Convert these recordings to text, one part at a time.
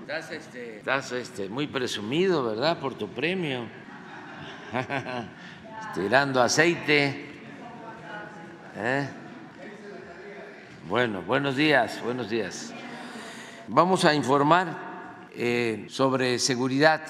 estás, este, estás este, muy presumido, ¿verdad? Por tu premio. Tirando aceite. ¿Eh? Bueno, buenos días, buenos días. Vamos a informar eh, sobre seguridad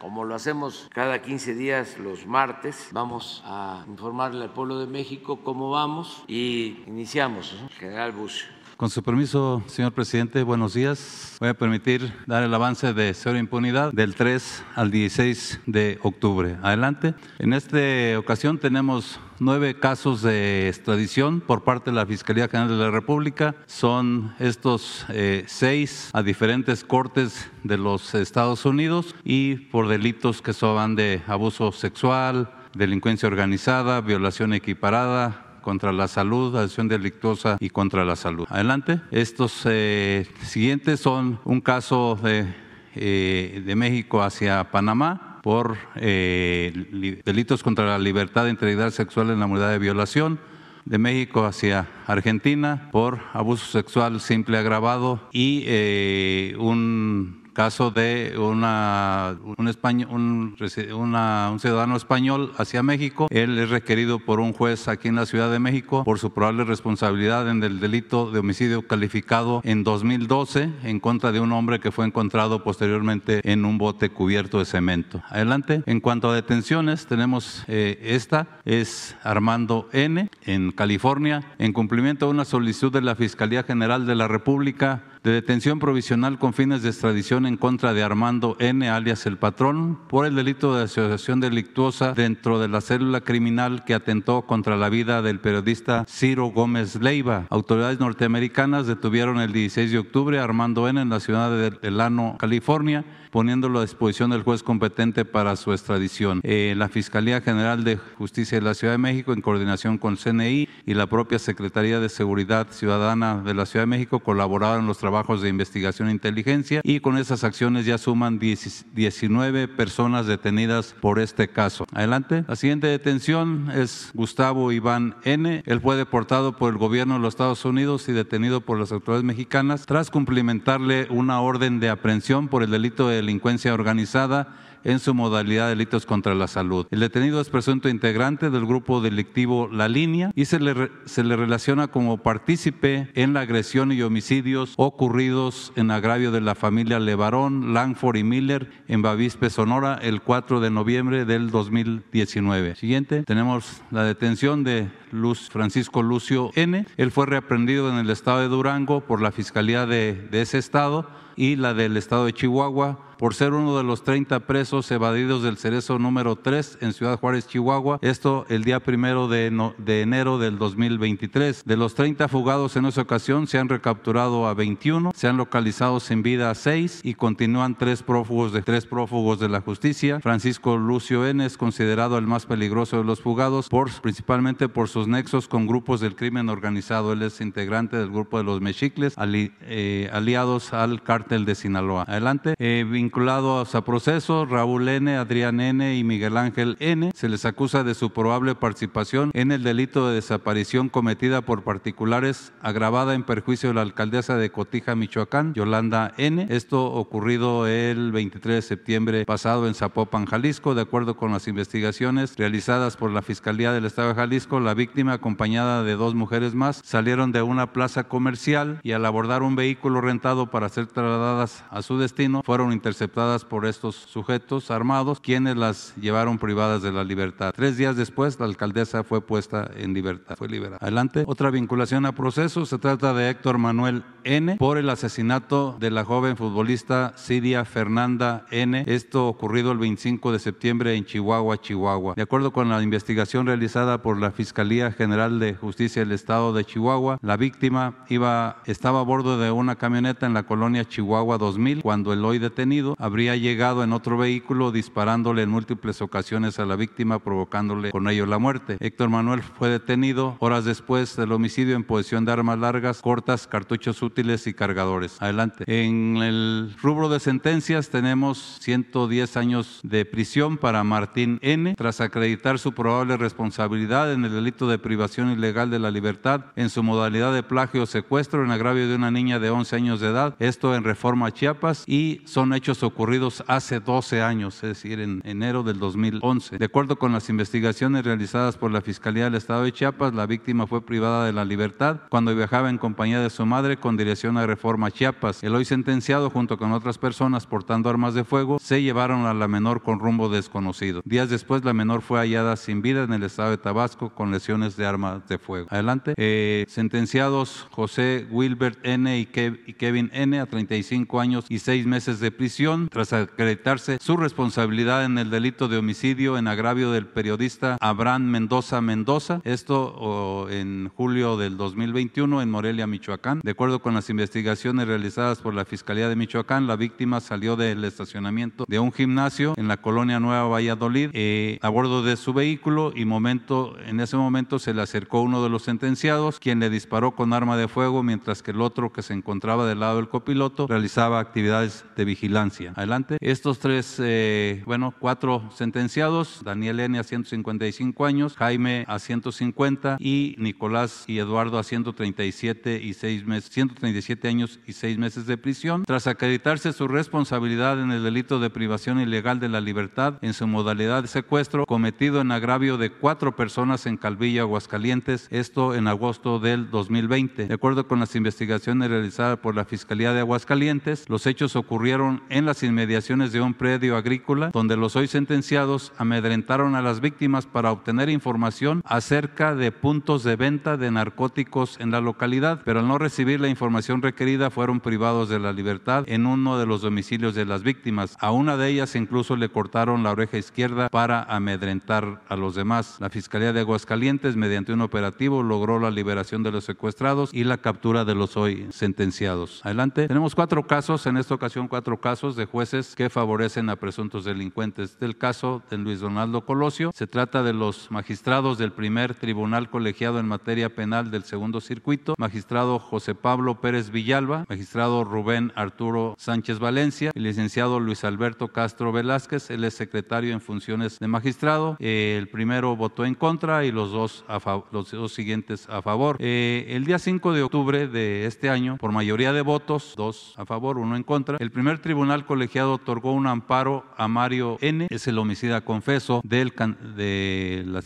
como lo hacemos cada 15 días los martes, vamos a informarle al pueblo de México cómo vamos y iniciamos. General Bush. Con su permiso, señor presidente, buenos días. Voy a permitir dar el avance de cero impunidad del 3 al 16 de octubre. Adelante. En esta ocasión tenemos nueve casos de extradición por parte de la Fiscalía General de la República. Son estos eh, seis a diferentes cortes de los Estados Unidos y por delitos que son de abuso sexual, delincuencia organizada, violación equiparada, contra la salud, acción delictuosa y contra la salud. Adelante. Estos eh, siguientes son un caso de, eh, de México hacia Panamá por eh, delitos contra la libertad e integridad sexual en la unidad de violación, de México hacia Argentina por abuso sexual simple agravado y un caso de una, un, un, un, ciudadano español hacia México. Él es requerido por un juez aquí en la Ciudad de México por su probable responsabilidad en el delito de homicidio calificado en 2012 en contra de un hombre que fue encontrado posteriormente en un bote cubierto de cemento. Adelante. En cuanto a detenciones, tenemos eh, esta, es Armando N. en California, en cumplimiento de una solicitud de la Fiscalía General de la República de detención provisional con fines de extradición en contra de Armando N., alias el patrón, por el delito de asociación delictuosa dentro de la célula criminal que atentó contra la vida del periodista Ciro Gómez Leiva. Autoridades norteamericanas detuvieron el 16 de octubre a Armando N. en la ciudad de Delano, California poniéndolo a disposición del juez competente para su extradición. Eh, la Fiscalía General de Justicia de la Ciudad de México, en coordinación con CNI y la propia Secretaría de Seguridad Ciudadana de la Ciudad de México, colaboraron en los trabajos de investigación e inteligencia y con esas acciones ya suman 19 personas detenidas por este caso. Adelante. La siguiente detención es Gustavo Iván N. Él fue deportado por el gobierno de los Estados Unidos y detenido por las autoridades mexicanas tras cumplimentarle una orden de aprehensión por el delito de delincuencia organizada en su modalidad de delitos contra la salud. El detenido es presunto integrante del grupo delictivo La Línea y se le, se le relaciona como partícipe en la agresión y homicidios ocurridos en agravio de la familia Levarón, Langford y Miller en Bavispe, Sonora, el 4 de noviembre del 2019. Siguiente, tenemos la detención de Luz Francisco Lucio N. Él fue reaprendido en el estado de Durango por la Fiscalía de, de ese estado y la del estado de Chihuahua por ser uno de los 30 presos evadidos del cerezo número 3 en Ciudad Juárez, Chihuahua. Esto el día primero de, de enero del 2023. De los 30 fugados en esa ocasión se han recapturado a 21, se han localizado sin vida a 6 y continúan tres prófugos de tres prófugos de la justicia. Francisco Lucio N es considerado el más peligroso de los fugados por principalmente por sus nexos con grupos del crimen organizado. Él es integrante del grupo de los Mexicles, eh, aliados al cártel de Sinaloa. Adelante. Eh, vinculados a proceso, Raúl N., Adrián N. y Miguel Ángel N. Se les acusa de su probable participación en el delito de desaparición cometida por particulares agravada en perjuicio de la alcaldesa de Cotija, Michoacán, Yolanda N. Esto ocurrido el 23 de septiembre pasado en Zapopan, Jalisco. De acuerdo con las investigaciones realizadas por la Fiscalía del Estado de Jalisco, la víctima, acompañada de dos mujeres más, salieron de una plaza comercial y al abordar un vehículo rentado para ser trasladadas a su destino, fueron interceptadas aceptadas por estos sujetos armados, quienes las llevaron privadas de la libertad. Tres días después, la alcaldesa fue puesta en libertad, fue liberada. Adelante. Otra vinculación a proceso, se trata de Héctor Manuel N. por el asesinato de la joven futbolista Siria Fernanda N. Esto ocurrido el 25 de septiembre en Chihuahua, Chihuahua. De acuerdo con la investigación realizada por la Fiscalía General de Justicia del Estado de Chihuahua, la víctima iba, estaba a bordo de una camioneta en la colonia Chihuahua 2000 cuando el hoy detenido habría llegado en otro vehículo disparándole en múltiples ocasiones a la víctima, provocándole con ello la muerte. Héctor Manuel fue detenido horas después del homicidio en posesión de armas largas, cortas, cartuchos útiles y cargadores. Adelante. En el rubro de sentencias tenemos 110 años de prisión para Martín N. tras acreditar su probable responsabilidad en el delito de privación ilegal de la libertad en su modalidad de plagio o secuestro en agravio de una niña de 11 años de edad, esto en Reforma Chiapas y son hechos ocurridos hace 12 años, es decir, en enero del 2011. De acuerdo con las investigaciones realizadas por la Fiscalía del Estado de Chiapas, la víctima fue privada de la libertad cuando viajaba en compañía de su madre con dirección a Reforma Chiapas. El hoy sentenciado junto con otras personas portando armas de fuego se llevaron a la menor con rumbo desconocido. Días después la menor fue hallada sin vida en el estado de Tabasco con lesiones de armas de fuego. Adelante. Eh, sentenciados José Wilbert N. y Kevin N. a 35 años y 6 meses de prisión tras acreditarse su responsabilidad en el delito de homicidio en agravio del periodista Abraham Mendoza Mendoza. Esto en julio del 2021 en Morelia, Michoacán. De acuerdo con las investigaciones realizadas por la Fiscalía de Michoacán, la víctima salió del estacionamiento de un gimnasio en la colonia Nueva Valladolid eh, a bordo de su vehículo y momento, en ese momento se le acercó uno de los sentenciados, quien le disparó con arma de fuego, mientras que el otro que se encontraba del lado del copiloto realizaba actividades de vigilancia. Adelante. Estos tres, eh, bueno, cuatro sentenciados, Daniel N. a 155 años, Jaime a 150 y Nicolás y Eduardo a 137 y seis meses, 137 años y seis meses de prisión, tras acreditarse su responsabilidad en el delito de privación ilegal de la libertad en su modalidad de secuestro cometido en agravio de cuatro personas en Calvilla, Aguascalientes, esto en agosto del 2020. De acuerdo con las investigaciones realizadas por la Fiscalía de Aguascalientes, los hechos ocurrieron en las inmediaciones de un predio agrícola donde los hoy sentenciados amedrentaron a las víctimas para obtener información acerca de puntos de venta de narcóticos en la localidad, pero al no recibir la información requerida fueron privados de la libertad en uno de los domicilios de las víctimas. A una de ellas incluso le cortaron la oreja izquierda para amedrentar a los demás. La Fiscalía de Aguascalientes, mediante un operativo, logró la liberación de los secuestrados y la captura de los hoy sentenciados. Adelante. Tenemos cuatro casos, en esta ocasión cuatro casos de jueces que favorecen a presuntos delincuentes. Del caso de Luis Donaldo Colosio, se trata de los magistrados del primer tribunal colegiado en materia penal del segundo circuito, magistrado José Pablo Pérez Villalba, magistrado Rubén Arturo Sánchez Valencia y licenciado Luis Alberto Castro Velázquez, él es secretario en funciones de magistrado. El primero votó en contra y los dos, los dos siguientes a favor. Eh, el día 5 de octubre de este año, por mayoría de votos, dos a favor, uno en contra, el primer tribunal colegiado otorgó un amparo a Mario N., es el homicida confeso del, del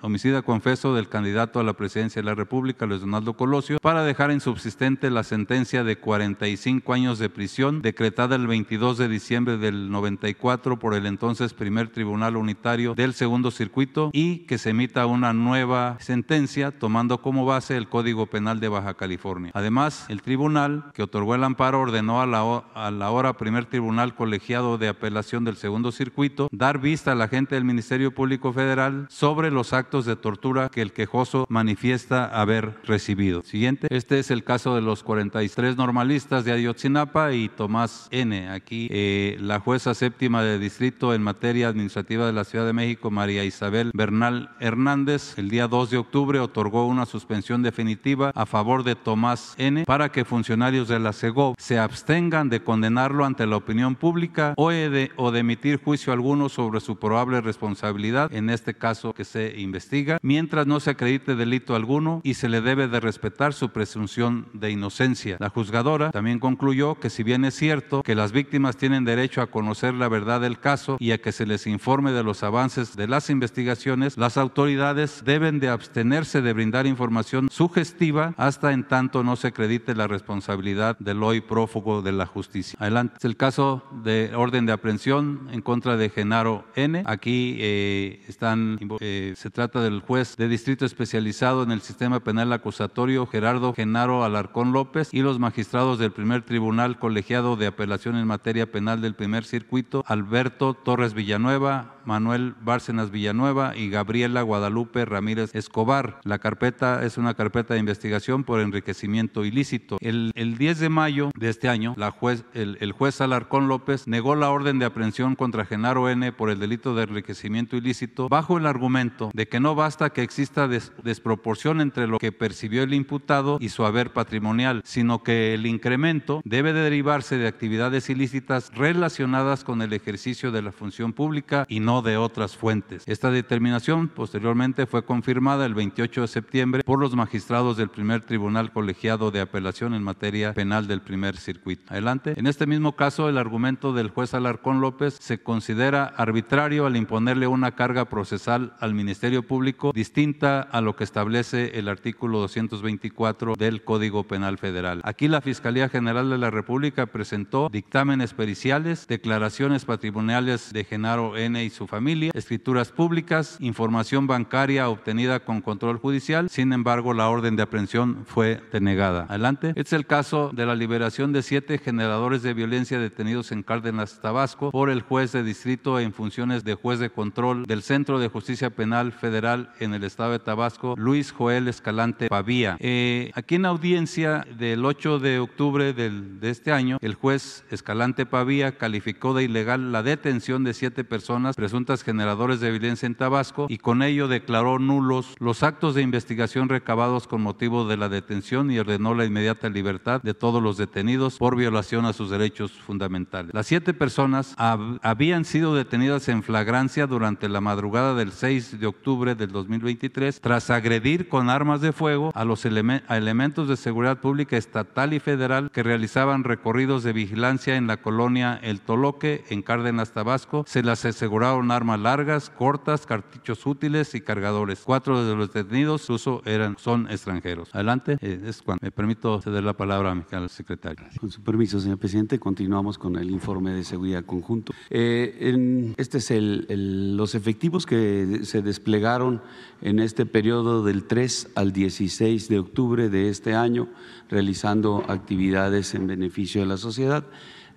homicida confeso del candidato a la presidencia de la República, Luis Donaldo Colosio, para dejar insubsistente la sentencia de 45 años de prisión decretada el 22 de diciembre del 94 por el entonces primer tribunal unitario del segundo circuito y que se emita una nueva sentencia tomando como base el Código Penal de Baja California. Además, el tribunal que otorgó el amparo ordenó a la, a la hora primer tribunal colegiado de apelación del segundo circuito dar vista al agente del Ministerio Público Federal sobre los actos de tortura que el quejoso manifiesta haber recibido. Siguiente. Este es el caso de los 43 normalistas de Ayotzinapa y Tomás N. Aquí eh, la jueza séptima de distrito en materia administrativa de la Ciudad de México, María Isabel Bernal Hernández, el día 2 de octubre otorgó una suspensión definitiva a favor de Tomás N. para que funcionarios de la CEGOV se abstengan de condenarlo ante la opinión pública o de, o de emitir juicio alguno sobre su probable responsabilidad en este caso que se investiga, mientras no se acredite delito alguno y se le debe de respetar su presunción de inocencia. La juzgadora también concluyó que si bien es cierto que las víctimas tienen derecho a conocer la verdad del caso y a que se les informe de los avances de las investigaciones, las autoridades deben de abstenerse de brindar información sugestiva hasta en tanto no se acredite la responsabilidad del hoy prófugo de la justicia. Adelante. El caso de orden de aprehensión en contra de Genaro N. Aquí eh, están, eh, se trata del juez de distrito especializado en el sistema penal acusatorio Gerardo Genaro Alarcón López y los magistrados del primer tribunal colegiado de apelación en materia penal del primer circuito Alberto Torres Villanueva, Manuel Bárcenas Villanueva y Gabriela Guadalupe Ramírez Escobar. La carpeta es una carpeta de investigación por enriquecimiento ilícito. El, 10 de mayo de este año, la juez, el, juez Alarcón López negó la orden de aprehensión contra Genaro N por el delito de enriquecimiento ilícito bajo el argumento de que no basta que exista desproporción entre lo que percibió el imputado y su haber patrimonial, sino que el incremento debe de derivarse de actividades ilícitas relacionadas con el ejercicio de la función pública y no de otras fuentes. Esta determinación posteriormente fue confirmada el 28 de septiembre por los magistrados del primer tribunal colegiado de apelación en materia penal del primer circuito. Adelante. En este mismo caso, el argumento del juez Alarcón López se considera arbitrario al imponerle una carga procesal al Ministerio Público distinta a lo que establece el artículo 224 del Código Penal Federal. Aquí la Fiscalía General de la República presentó dictámenes periciales, declaraciones patrimoniales de Genaro N. su familia, escrituras públicas, información bancaria obtenida con control judicial. Sin embargo, la orden de aprehensión fue denegada. Adelante. Este es el caso de la liberación de siete generadores de violencia detenidos en Cárdenas, Tabasco, por el juez de distrito en funciones de juez de control del Centro de Justicia Penal Federal en el estado de Tabasco, Luis Joel Escalante Pavía. Eh, aquí en audiencia del 8 de octubre del, de este año, el juez Escalante Pavía calificó de ilegal la detención de siete personas presuntas generadores de violencia en Tabasco y con ello declaró nulos los actos de investigación recabados con motivo de la detención y ordenó la inmediata libertad de todos los detenidos por violación a sus derechos fundamentales. Las siete personas habían sido detenidas en flagrancia durante la madrugada del 6 de octubre del 2023 tras agredir con armas de fuego a los elementos de seguridad pública estatal y federal que realizaban recorridos de vigilancia en la colonia El Toloque en Cárdenas, Tabasco. Se las aseguraron armas largas, cortas, cartuchos útiles y cargadores. Cuatro de los detenidos uso eran, son extranjeros. Adelante, eh, es cuando me permito ceder la palabra al secretario. Con su permiso, señor presidente, continuamos con el informe de seguridad conjunto. Eh, este es el, los efectivos que se desplegaron en este periodo del 3 al 16 de octubre de este año, realizando actividades en beneficio de la sociedad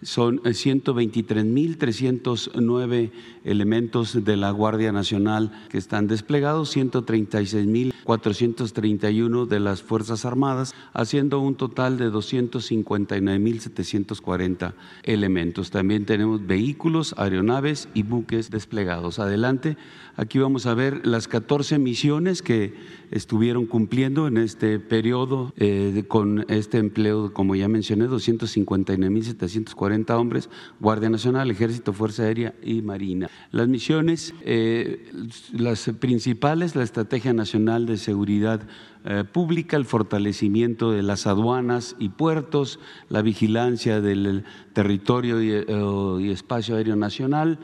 son 123.309 eh, elementos de la Guardia Nacional que están desplegados, 136.431 de las Fuerzas Armadas, haciendo un total de 259.740 elementos. También tenemos vehículos, aeronaves y buques desplegados. Adelante, aquí vamos a ver las 14 misiones que estuvieron cumpliendo en este periodo eh, con este empleo, como ya mencioné, 259.740 hombres, Guardia Nacional, Ejército, Fuerza Aérea y Marina. Las misiones, eh, las principales, la Estrategia Nacional de Seguridad eh, Pública, el fortalecimiento de las aduanas y puertos, la vigilancia del territorio y espacio aéreo nacional,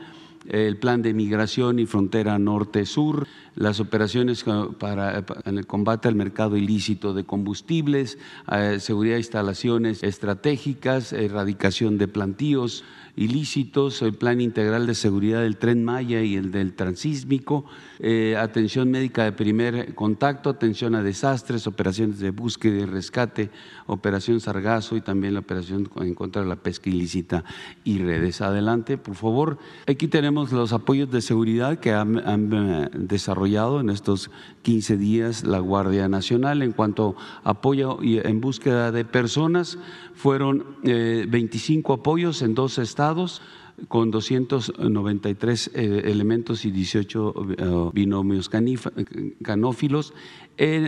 el plan de migración y frontera norte-sur, las operaciones para, en el combate al mercado ilícito de combustibles, eh, seguridad de instalaciones estratégicas, erradicación de plantíos, ilícitos, el plan integral de seguridad del tren Maya y el del transísmico, eh, atención médica de primer contacto, atención a desastres, operaciones de búsqueda y rescate, operación Sargazo y también la operación en contra de la pesca ilícita y redes. Adelante, por favor. Aquí tenemos los apoyos de seguridad que han, eh, desarrollado en estos 15 días la Guardia Nacional en cuanto a apoyo en búsqueda de personas. Fueron 25 eh, apoyos en dos estados con 293 eh, elementos y 18 eh, binomios canófilos,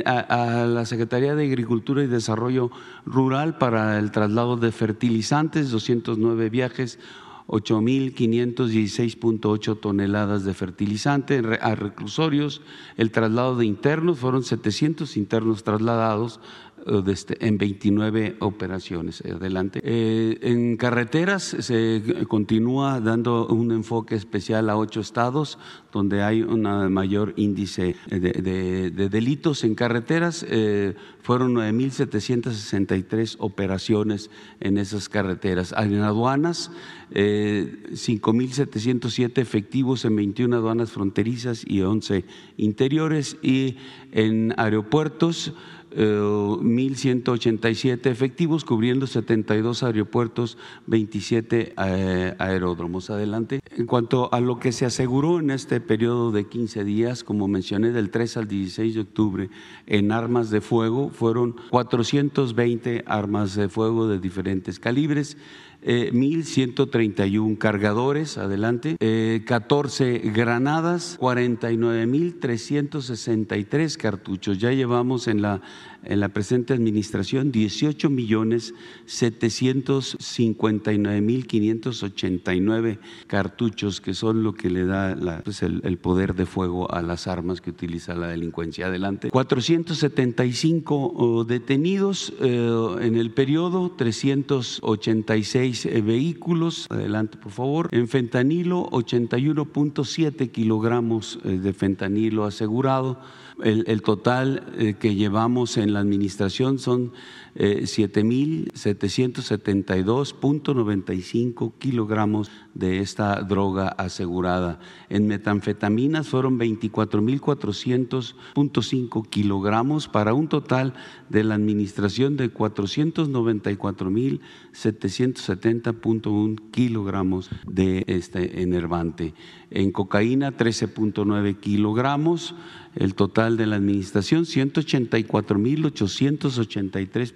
a, la Secretaría de Agricultura y Desarrollo Rural para el traslado de fertilizantes, 209 viajes, 8.516.8 toneladas de fertilizante a reclusorios, el traslado de internos, fueron 700 internos trasladados en 29 operaciones. Adelante. Eh, en carreteras se continúa dando un enfoque especial a ocho estados donde hay un mayor índice de, delitos en carreteras. Eh, fueron 9.763 operaciones en esas carreteras. En aduanas, 5.707 efectivos en 21 aduanas fronterizas y 11 interiores. Y en aeropuertos, 1.187 efectivos, cubriendo 72 aeropuertos, 27 eh, aeródromos. Adelante. En cuanto a lo que se aseguró en este periodo de 15 días, como mencioné, del 3 al 16 de octubre, en armas de fuego, fueron 420 armas de fuego de diferentes calibres. 1.131 eh, cargadores, adelante, 14 eh, granadas, 49.363 cartuchos. Ya llevamos en la en la presente administración 18 millones 759 mil 589 cartuchos, que son lo que le da pues, el, poder de fuego a las armas que utiliza la delincuencia. Adelante. 475 detenidos eh, en el periodo, 386 eh, vehículos. Adelante, por favor. En fentanilo, 81.7 kilogramos eh, de fentanilo asegurado. El, total eh, que llevamos en la administración son 7.772.95 eh, kilogramos de esta droga asegurada. En metanfetaminas fueron 24.400.5 kilogramos para un total de la administración de 494.770.1 kilogramos de este enervante. En cocaína 13.9 kilogramos el total de la administración,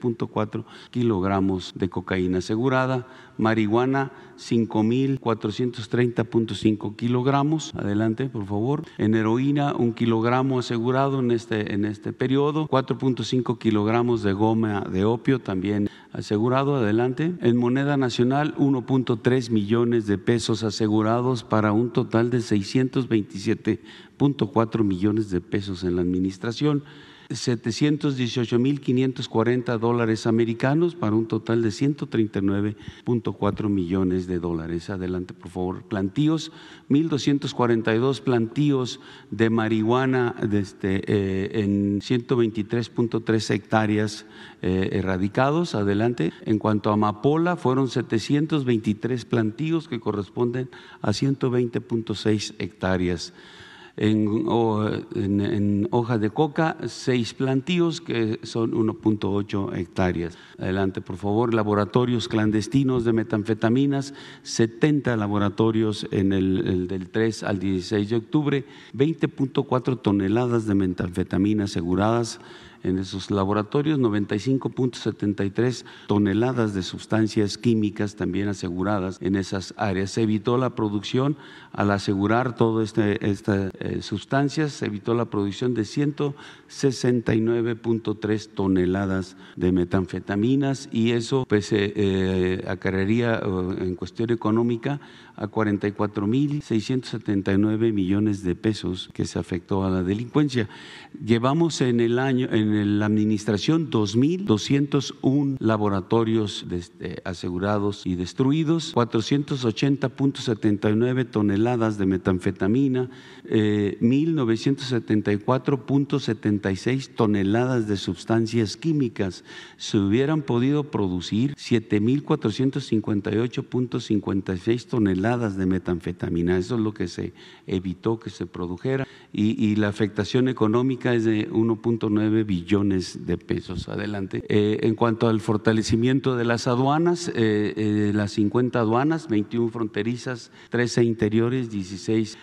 184.883.4 kilogramos de cocaína asegurada, marihuana 5.430.5 kilogramos, adelante por favor, en heroína un kilogramo asegurado en este, en este periodo, 4.5 kilogramos de goma de opio también asegurado, adelante, en moneda nacional 1.3 millones de pesos asegurados para un total de 627.4 millones de pesos en la administración. 718.540 dólares americanos para un total de 139.4 millones de dólares. Adelante, por favor. Plantíos, 1.242 plantíos de marihuana este, eh, en 123.3 hectáreas eh, erradicados. Adelante. En cuanto a amapola, fueron 723 plantíos que corresponden a 120.6 hectáreas en, hoja de coca, seis plantíos que son 1.8 hectáreas. Adelante, por favor. Laboratorios clandestinos de metanfetaminas, 70 laboratorios en el, del 3 al 16 de octubre, 20.4 toneladas de metanfetamina aseguradas en esos laboratorios, 95.73 toneladas de sustancias químicas también aseguradas en esas áreas. Se evitó la producción, al asegurar todas este, estas eh, sustancias, se evitó la producción de 169.3 toneladas de metanfetaminas y eso pues eh, eh acarrearía en cuestión económica a 44.679 millones de pesos que se afectó a la delincuencia. Llevamos en el año, en la administración, 2.201 laboratorios este, asegurados y destruidos, 480.79 toneladas de metanfetamina, 1.974.76 eh, toneladas de sustancias químicas. Se hubieran podido producir 7.458.56 toneladas de metanfetamina. Eso es lo que se evitó que se produjera y, la afectación económica es de 1.9 billones de pesos. Adelante. Eh, en cuanto al fortalecimiento de las aduanas, eh, eh, las 50 aduanas, 21 fronterizas, 13 interiores, 16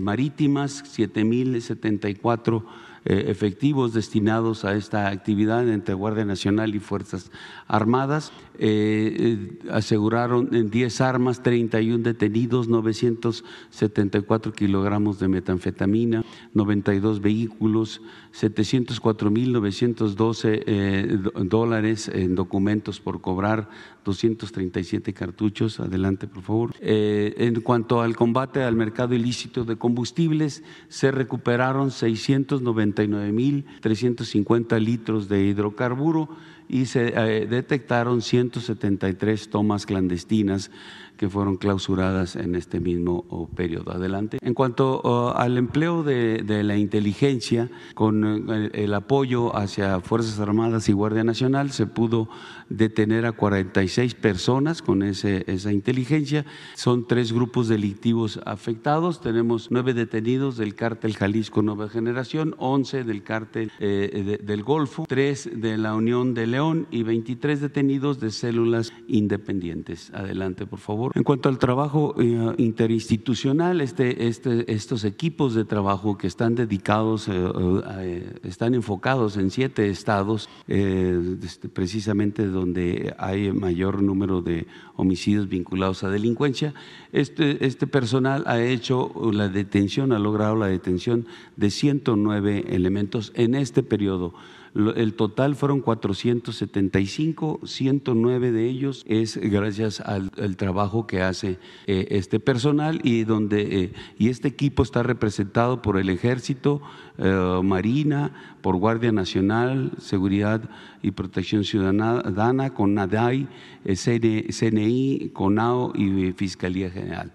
marítimas, 7.074 eh, efectivos destinados a esta actividad entre Guardia Nacional y Fuerzas Armadas. Eh, eh, aseguraron 10 armas, 31 detenidos, 974 kilogramos de metanfetamina, 92 vehículos, 704.912 dólares en documentos por cobrar, 237 cartuchos. Adelante, por favor. en cuanto al combate al mercado ilícito de combustibles, se recuperaron 690 mil 350 litros de hidrocarburo y se eh, detectaron 173 tomas clandestinas que fueron clausuradas en este mismo oh, periodo. Adelante. En cuanto oh, al empleo de, la inteligencia, con eh, el, apoyo hacia Fuerzas Armadas y Guardia Nacional, se pudo detener a 46 personas con ese, esa inteligencia. Son tres grupos delictivos afectados. Tenemos nueve detenidos del cártel Jalisco Nueva Generación, 11 del cártel eh, del Golfo, tres de la Unión de León y 23 detenidos de células independientes. Adelante, por favor. En cuanto al trabajo eh, interinstitucional, este, este, estos equipos de trabajo que están dedicados, eh, están enfocados en siete estados, este, precisamente donde hay mayor número de homicidios vinculados a delincuencia. Este, este personal ha hecho la detención, ha logrado la detención de 109 elementos en este periodo. El total fueron 475, 109 de ellos es gracias al, trabajo que hace eh, este personal y donde eh, y este equipo está representado por el Ejército, eh, Marina, por Guardia Nacional, Seguridad y Protección Ciudadana, con NADAI, CNI, CONAO y Fiscalía General.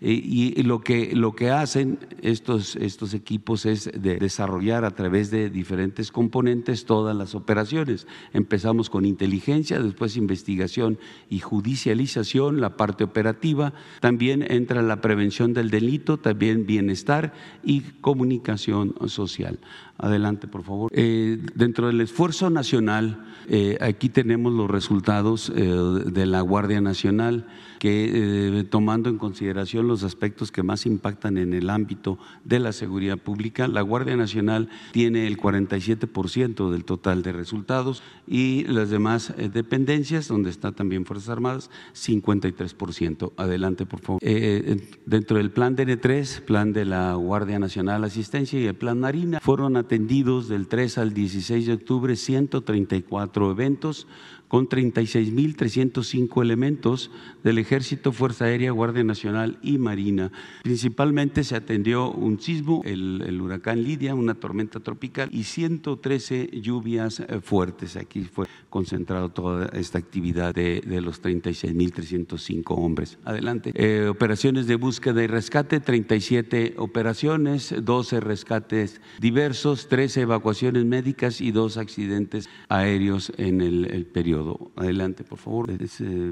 Y, lo, que, lo que hacen estos, estos equipos es desarrollar a través de diferentes componentes todas las operaciones. Empezamos con inteligencia, después investigación y judicialización, la parte operativa. También entra la prevención del delito, también bienestar y comunicación social. Adelante, por favor. Eh, dentro del esfuerzo nacional, eh, aquí tenemos los resultados eh, de la Guardia Nacional que tomando en consideración aspectos que más impactan en el ámbito de la seguridad pública, la Guardia Nacional tiene el 47% del total de resultados y las demás dependencias, donde está también Fuerzas Armadas, 53%. Adelante, por favor. dentro del plan DN3, plan de la Guardia Nacional Asistencia y el plan Marina, fueron atendidos del 3 al 16 de octubre 134 eventos con 36.305 elementos del Ejército, Fuerza Aérea, Guardia Nacional y Marina. Principalmente se atendió un sismo, el, huracán Lidia, una tormenta tropical y 113 lluvias eh, fuertes. Aquí fue concentrado toda esta actividad de, los 36.305 hombres. Adelante. Eh, operaciones de búsqueda y rescate, 37 operaciones, 12 rescates diversos, 13 evacuaciones médicas y dos accidentes aéreos en el periodo. Adelante, por favor.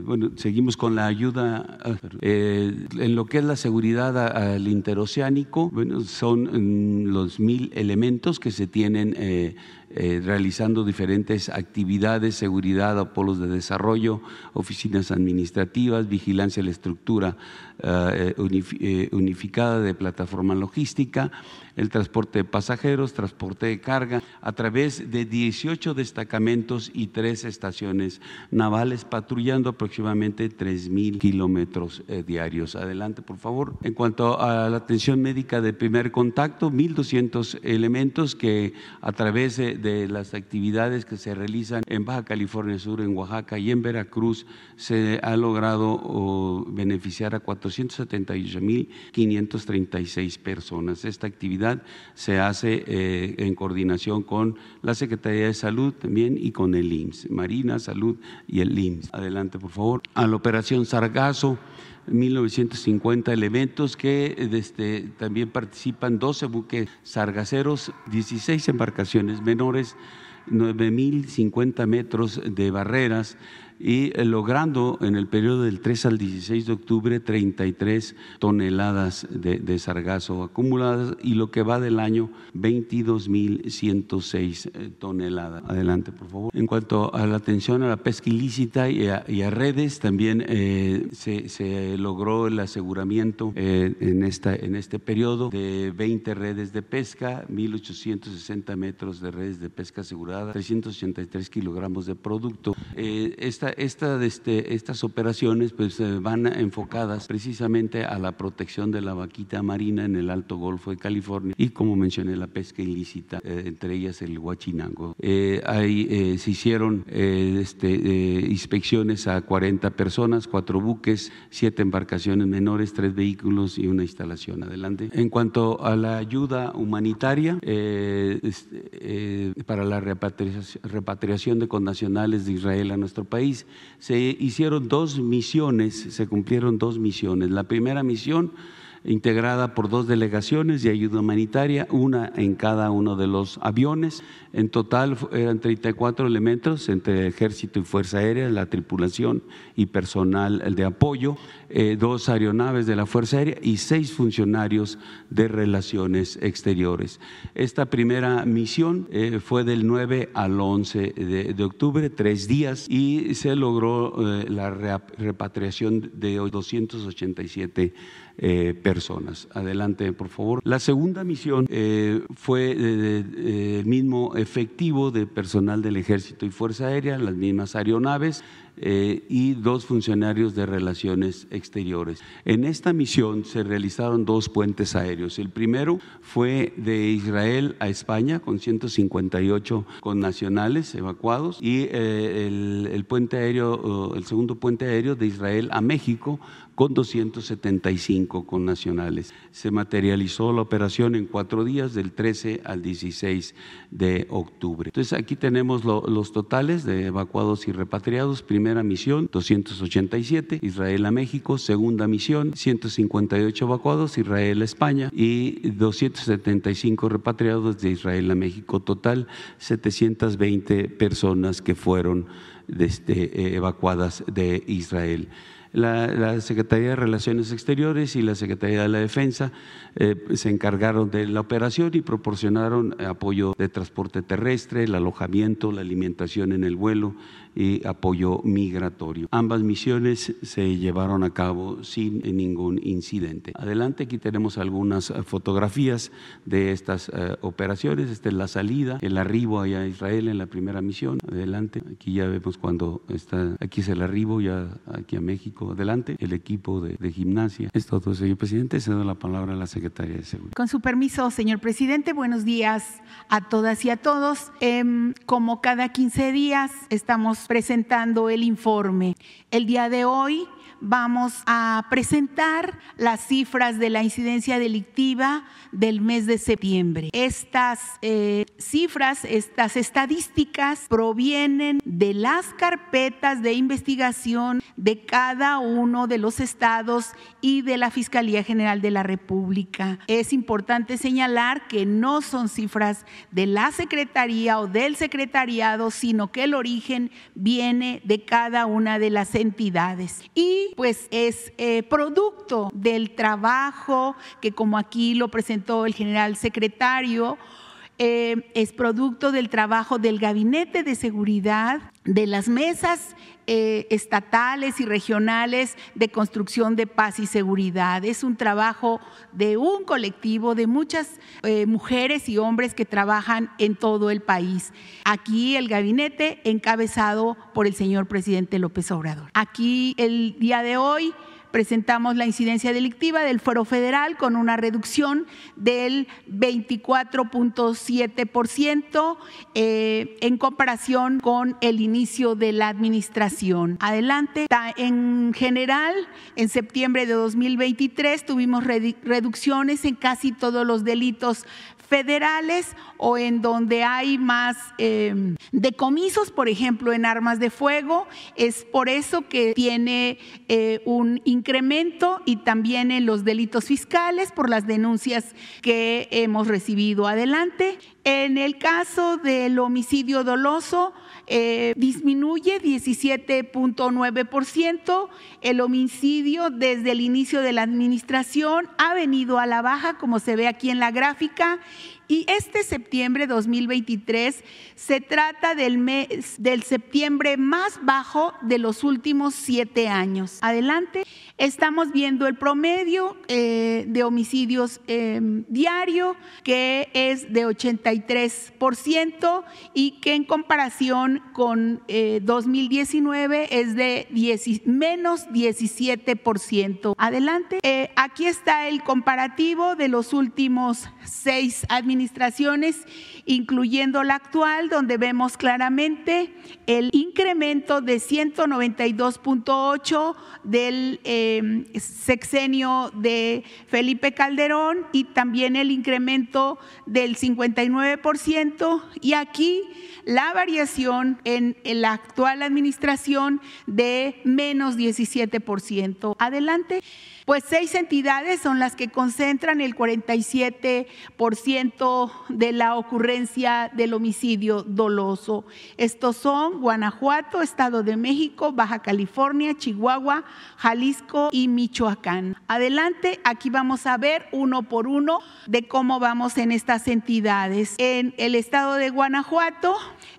bueno, seguimos con la ayuda ah, eh, en lo que es la seguridad al interoceánico. Bueno, son mm, los mil elementos que se tienen eh, eh, realizando diferentes actividades, seguridad, polos de desarrollo, oficinas administrativas, vigilancia de la estructura eh, eh, unificada de plataforma logística, el transporte de pasajeros, transporte de carga, a través de 18 destacamentos y tres estaciones navales, patrullando aproximadamente 3.000 kilómetros diarios. Adelante, por favor. En cuanto a la atención médica de primer contacto, 1.200 elementos que a través de de las actividades que se realizan en Baja California Sur, en Oaxaca y en Veracruz, se ha logrado beneficiar a 478.536 personas. Esta actividad se hace eh, en coordinación con la Secretaría de Salud también y con el IMSS, Marina, Salud y el IMSS. Adelante, por favor. A la operación Sargazo. 1950 elementos que este, también participan 12 buques sargaceros, 16 embarcaciones menores, 9.050 metros de barreras y eh, logrando en el periodo del 3 al 16 de octubre 33 toneladas de, sargazo acumuladas y lo que va del año 22.106 eh, toneladas. Adelante, por favor. En cuanto a la atención a la pesca ilícita y a, redes, también eh, se, logró el aseguramiento en, esta, en este periodo de 20 redes de pesca, 1.860 metros de redes de pesca asegurada, 383 kilogramos de producto. esta, este, estas operaciones pues, van enfocadas precisamente a la protección de la vaquita marina en el Alto Golfo de California y, como mencioné, la pesca ilícita, eh, entre ellas el huachinango. Eh, eh, se hicieron este, inspecciones a 40 personas, cuatro buques, siete embarcaciones menores, tres vehículos y una instalación. Adelante. En cuanto a la ayuda humanitaria, este, para la repatriación de connacionales de Israel a nuestro país, se hicieron dos misiones, se cumplieron dos misiones. La primera misión integrada por dos delegaciones de ayuda humanitaria, una en cada uno de los aviones. En total eran 34 elementos entre ejército y fuerza aérea, la tripulación y personal de apoyo, eh, dos aeronaves de la fuerza aérea y seis funcionarios de relaciones exteriores. Esta primera misión eh, fue del 9 al 11 de, octubre, tres días, y se logró eh, la repatriación de 287 eh, personas. Adelante, por favor. La segunda misión eh, fue el mismo efectivo de personal del Ejército y Fuerza Aérea, las mismas aeronaves, eh, y dos funcionarios de relaciones exteriores. En esta misión se realizaron dos puentes aéreos. El primero fue de Israel a España con 158 connacionales evacuados y el, el, puente aéreo, el segundo puente aéreo de Israel a México con 275 connacionales. Se materializó la operación en cuatro días, del 13 al 16 de octubre. Entonces aquí tenemos los totales de evacuados y repatriados. Primera misión, 287, Israel a México. Segunda misión, 158 evacuados, Israel a España. Y 275 repatriados de Israel a México. Total, 720 personas que fueron este, evacuadas de Israel la, Secretaría de Relaciones Exteriores y la Secretaría de la Defensa eh, se encargaron de la operación y proporcionaron apoyo de transporte terrestre, el alojamiento, la alimentación en el vuelo y apoyo migratorio. Ambas misiones se llevaron a cabo sin ningún incidente. Adelante, aquí tenemos algunas eh, fotografías de estas eh, operaciones. Esta es la salida, el arribo allá a Israel en la primera misión. Adelante, aquí ya vemos cuando está, aquí es el arribo ya aquí a México. Adelante, el equipo de, gimnasia. Es todo, señor presidente. Cedo la palabra a la secretaria de Seguridad. Con su permiso, señor presidente, buenos días a todas y a todos. Em, como cada 15 días estamos presentando el informe. El día de hoy vamos a presentar las cifras de la incidencia delictiva del mes de septiembre. Estas eh, cifras, estas estadísticas provienen de las carpetas de investigación de cada uno de los estados y de la Fiscalía General de la República. Es importante señalar que no son cifras de la Secretaría o del Secretariado, sino que el origen viene de cada una de las entidades. Y pues es eh, producto del trabajo que como aquí lo presentó el general secretario, eh, es producto del trabajo del Gabinete de Seguridad, de las mesas eh, estatales y regionales de construcción de paz y seguridad. Es un trabajo de un colectivo, de muchas mujeres y hombres que trabajan en todo el país. Aquí el gabinete encabezado por el señor presidente López Obrador. Aquí el día de hoy presentamos la incidencia delictiva del Fuero Federal con una reducción del 24.7% eh, en comparación con el inicio de la administración. Adelante. En general, en septiembre de 2023 tuvimos reducciones en casi todos los delitos federales o en donde hay más em, decomisos, por ejemplo, en armas de fuego. Es por eso que tiene eh, un incremento y también en los delitos fiscales por las denuncias que hemos recibido adelante. En el caso del homicidio doloso, eh, disminuye 17.9%. El homicidio desde el inicio de la administración ha venido a la baja, como se ve aquí en la gráfica, Y este septiembre 2023 se trata del mes del septiembre más bajo de los últimos siete años. Adelante. Estamos viendo el promedio eh, de homicidios eh, diario, que es de 83% y que en comparación con 2019 eh, es de menos 17%. Adelante. aquí está el comparativo de los últimos seis administraciones, incluyendo la actual, donde vemos claramente el incremento de 192.8 del em, sexenio de Felipe Calderón y también el incremento del 59% y aquí la variación en la actual administración de menos 17%. Adelante. Pues seis entidades son las que concentran el 47% de la ocurrencia del homicidio doloso. Estos son Guanajuato, Estado de México, Baja California, Chihuahua, Jalisco y Michoacán. Adelante, aquí vamos a ver uno por uno de cómo vamos en estas entidades. En el estado de Guanajuato,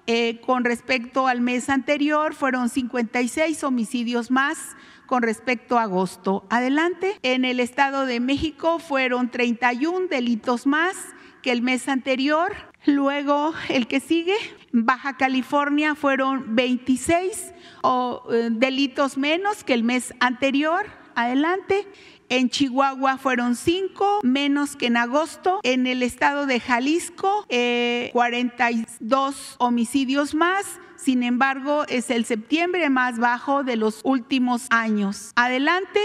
eh, con respecto al mes anterior, fueron 56 homicidios más con respecto a agosto. Adelante. En el Estado de México fueron 31 delitos más que el mes anterior. Luego, el que sigue, Baja California fueron 26 eh, delitos menos que el mes anterior. Adelante. En Chihuahua fueron 5 menos que en agosto. En el estado de Jalisco, 42 eh, homicidios más sin embargo, es el septiembre más bajo de los últimos años. Adelante.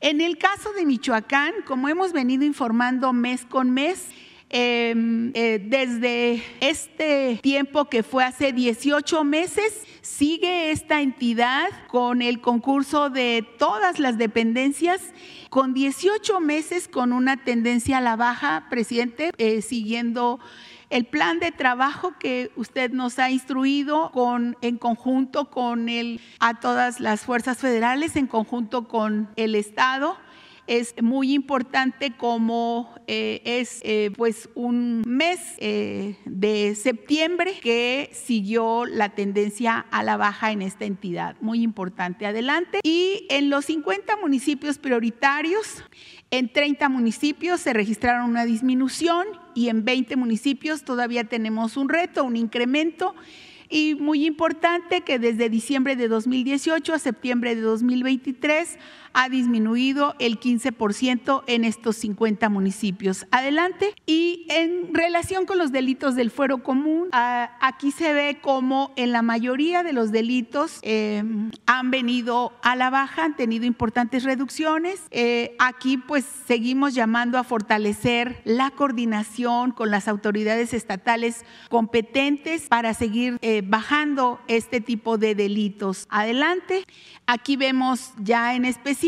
En el caso de Michoacán, como hemos venido informando mes con mes, em, eh, desde este tiempo que fue hace 18 meses, sigue esta entidad con el concurso de todas las dependencias, con 18 meses con una tendencia a la baja, presidente, eh, siguiendo el plan de trabajo que usted nos ha instruido con, en conjunto con el, a todas las fuerzas federales, en conjunto con el Estado es muy importante como eh, es eh, pues un mes eh, de septiembre que siguió la tendencia a la baja en esta entidad. Muy importante. Adelante. Y en los 50 municipios prioritarios, en 30 municipios se registraron una disminución y en 20 municipios todavía tenemos un reto, un incremento. Y muy importante que desde diciembre de 2018 a septiembre de 2023 ha disminuido el 15% en estos 50 municipios. Adelante. Y en relación con los delitos del fuero común, ah, aquí se ve como en la mayoría de los delitos em, han venido a la baja, han tenido importantes reducciones. Eh, aquí pues seguimos llamando a fortalecer la coordinación con las autoridades estatales competentes para seguir eh, bajando este tipo de delitos. Adelante. Aquí vemos ya en específico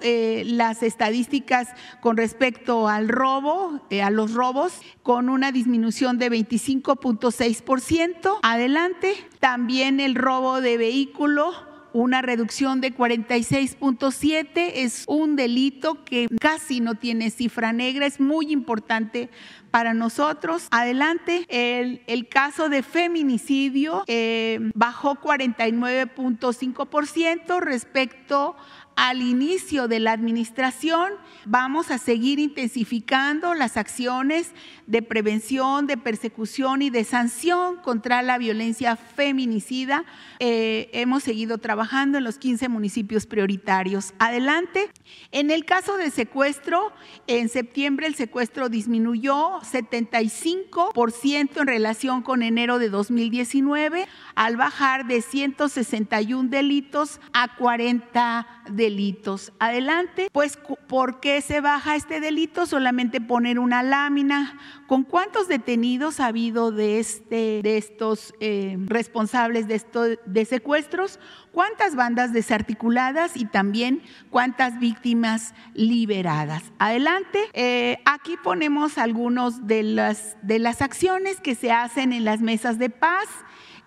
eh, las estadísticas con respecto al robo, eh, a los robos, con una disminución de 25.6%. Adelante. También el robo de vehículo una reducción de 46.7 es un delito que casi no tiene cifra negra, es muy importante para nosotros. Adelante, el, caso de feminicidio eh, bajó 49.5% respecto al inicio de la administración. Vamos a seguir intensificando las acciones de prevención, de persecución y de sanción contra la violencia feminicida. Eh, hemos seguido trabajando en los 15 municipios prioritarios. Adelante. En el caso de secuestro, en septiembre el secuestro disminuyó 75% en relación con enero de 2019, al bajar de 161 delitos a 40 delitos. Adelante. Pues, ¿por qué se baja este delito? Solamente poner una lámina. ¿Con cuántos detenidos ha habido de, este, de estos eh, responsables de, esto, de secuestros? ¿Cuántas bandas desarticuladas y también cuántas víctimas liberadas? Adelante. Eh, aquí ponemos algunos de las, de las acciones que se hacen en las mesas de paz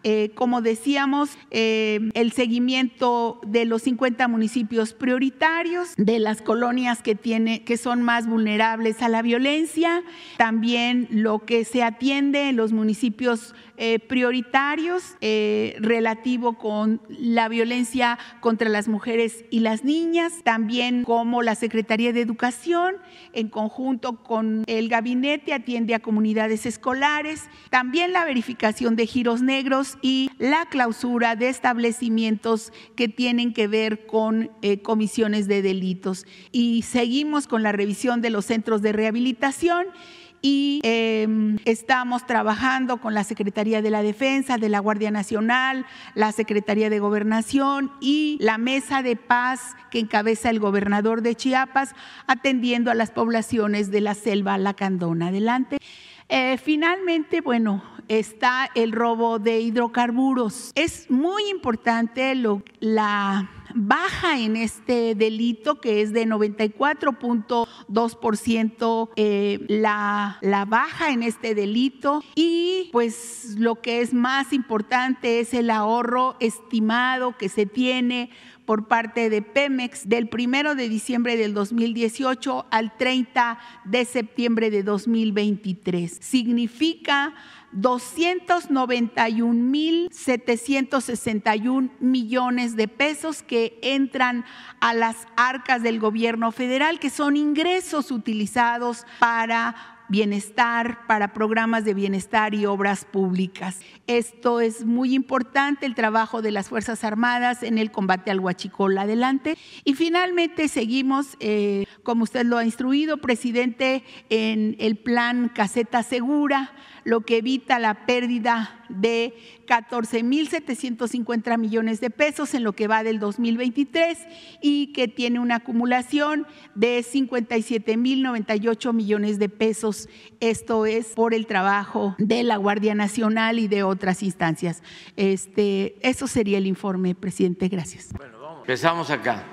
Eh, como decíamos, eh, el seguimiento de los 50 municipios prioritarios, de las colonias que, tiene, que son más vulnerables a la violencia, también lo que se atiende en los municipios eh, prioritarios relativo con la violencia contra las mujeres y las niñas, también como la Secretaría de Educación en conjunto con el gabinete atiende a comunidades escolares, también la verificación de giros negros y la clausura de establecimientos que tienen que ver con eh, comisiones de delitos. Y seguimos con la revisión de los centros de rehabilitación y em, estamos trabajando con la Secretaría de la Defensa, de la Guardia Nacional, la Secretaría de Gobernación y la Mesa de Paz que encabeza el gobernador de Chiapas, atendiendo a las poblaciones de la selva lacandona. Adelante. Eh, finalmente, bueno, está el robo de hidrocarburos. Es muy importante lo, la baja en este delito, que es de 94.2% eh, la, la baja en este delito. Y pues lo que es más importante es el ahorro estimado que se tiene por parte de Pemex del primero de diciembre del 2018 al 30 de septiembre de 2023. Significa 291.761 millones de pesos que entran a las arcas del gobierno federal, que son ingresos utilizados para bienestar, para programas de bienestar y obras públicas. Esto es muy importante, el trabajo de las Fuerzas Armadas en el combate al huachicol. Adelante. Y finalmente seguimos, eh, como usted lo ha instruido, presidente, en el plan Caseta Segura lo que evita la pérdida de 14.750 millones de pesos en lo que va del 2023 y que tiene una acumulación de 57.098 millones de pesos. Esto es por el trabajo de la Guardia Nacional y de otras instancias. Este, eso sería el informe, presidente. Gracias. Bueno, vamos. Empezamos acá.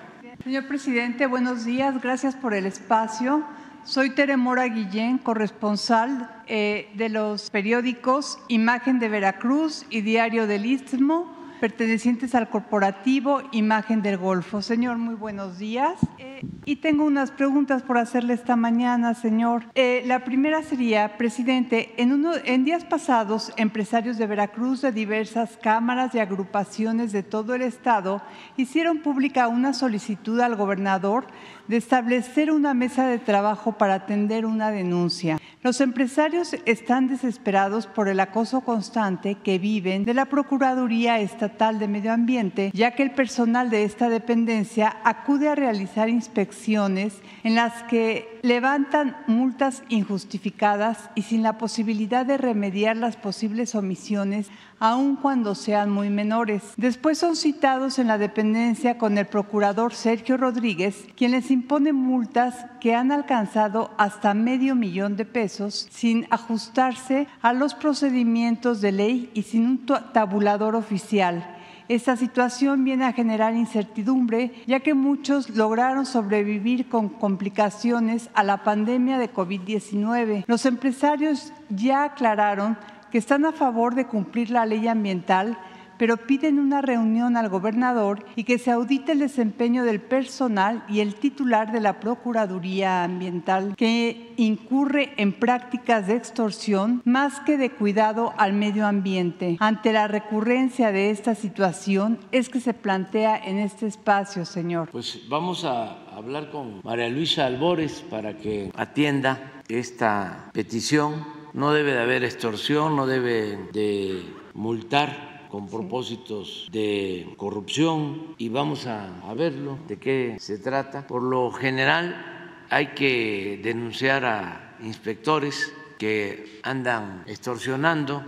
Señor presidente, buenos días. Gracias por el espacio. Soy Tere Mora Guillén, corresponsal eh, de los periódicos Imagen de Veracruz y Diario del Istmo, pertenecientes al corporativo Imagen del Golfo. Señor, muy buenos días. Eh, y tengo unas preguntas por hacerle esta mañana, señor. Eh, la primera sería, presidente, en, uno, en días pasados, empresarios de Veracruz de diversas cámaras y agrupaciones de todo el estado hicieron pública una solicitud al gobernador de establecer una mesa de trabajo para atender una denuncia. Los empresarios están desesperados por el acoso constante que viven de la Procuraduría Estatal de Medio Ambiente, ya que el personal de esta dependencia acude a realizar inspecciones en las que levantan multas injustificadas y sin la posibilidad de remediar las posibles omisiones aun cuando sean muy menores. Después son citados en la dependencia con el procurador Sergio Rodríguez, quien les impone multas que han alcanzado hasta medio millón de pesos sin ajustarse a los procedimientos de ley y sin un tabulador oficial. Esta situación viene a generar incertidumbre, ya que muchos lograron sobrevivir con complicaciones a la pandemia de COVID-19. Los empresarios ya aclararon que están a favor de cumplir la ley ambiental, pero piden una reunión al gobernador y que se audite el desempeño del personal y el titular de la Procuraduría Ambiental, que incurre en prácticas de extorsión más que de cuidado al medio ambiente. Ante la recurrencia de esta situación es que se plantea en este espacio, señor. Pues vamos a hablar con María Luisa Albores para que atienda esta petición no debe de haber extorsión, no debe de multar con propósitos de corrupción y vamos a, verlo de qué se trata. Por lo general hay que denunciar a inspectores que andan extorsionando,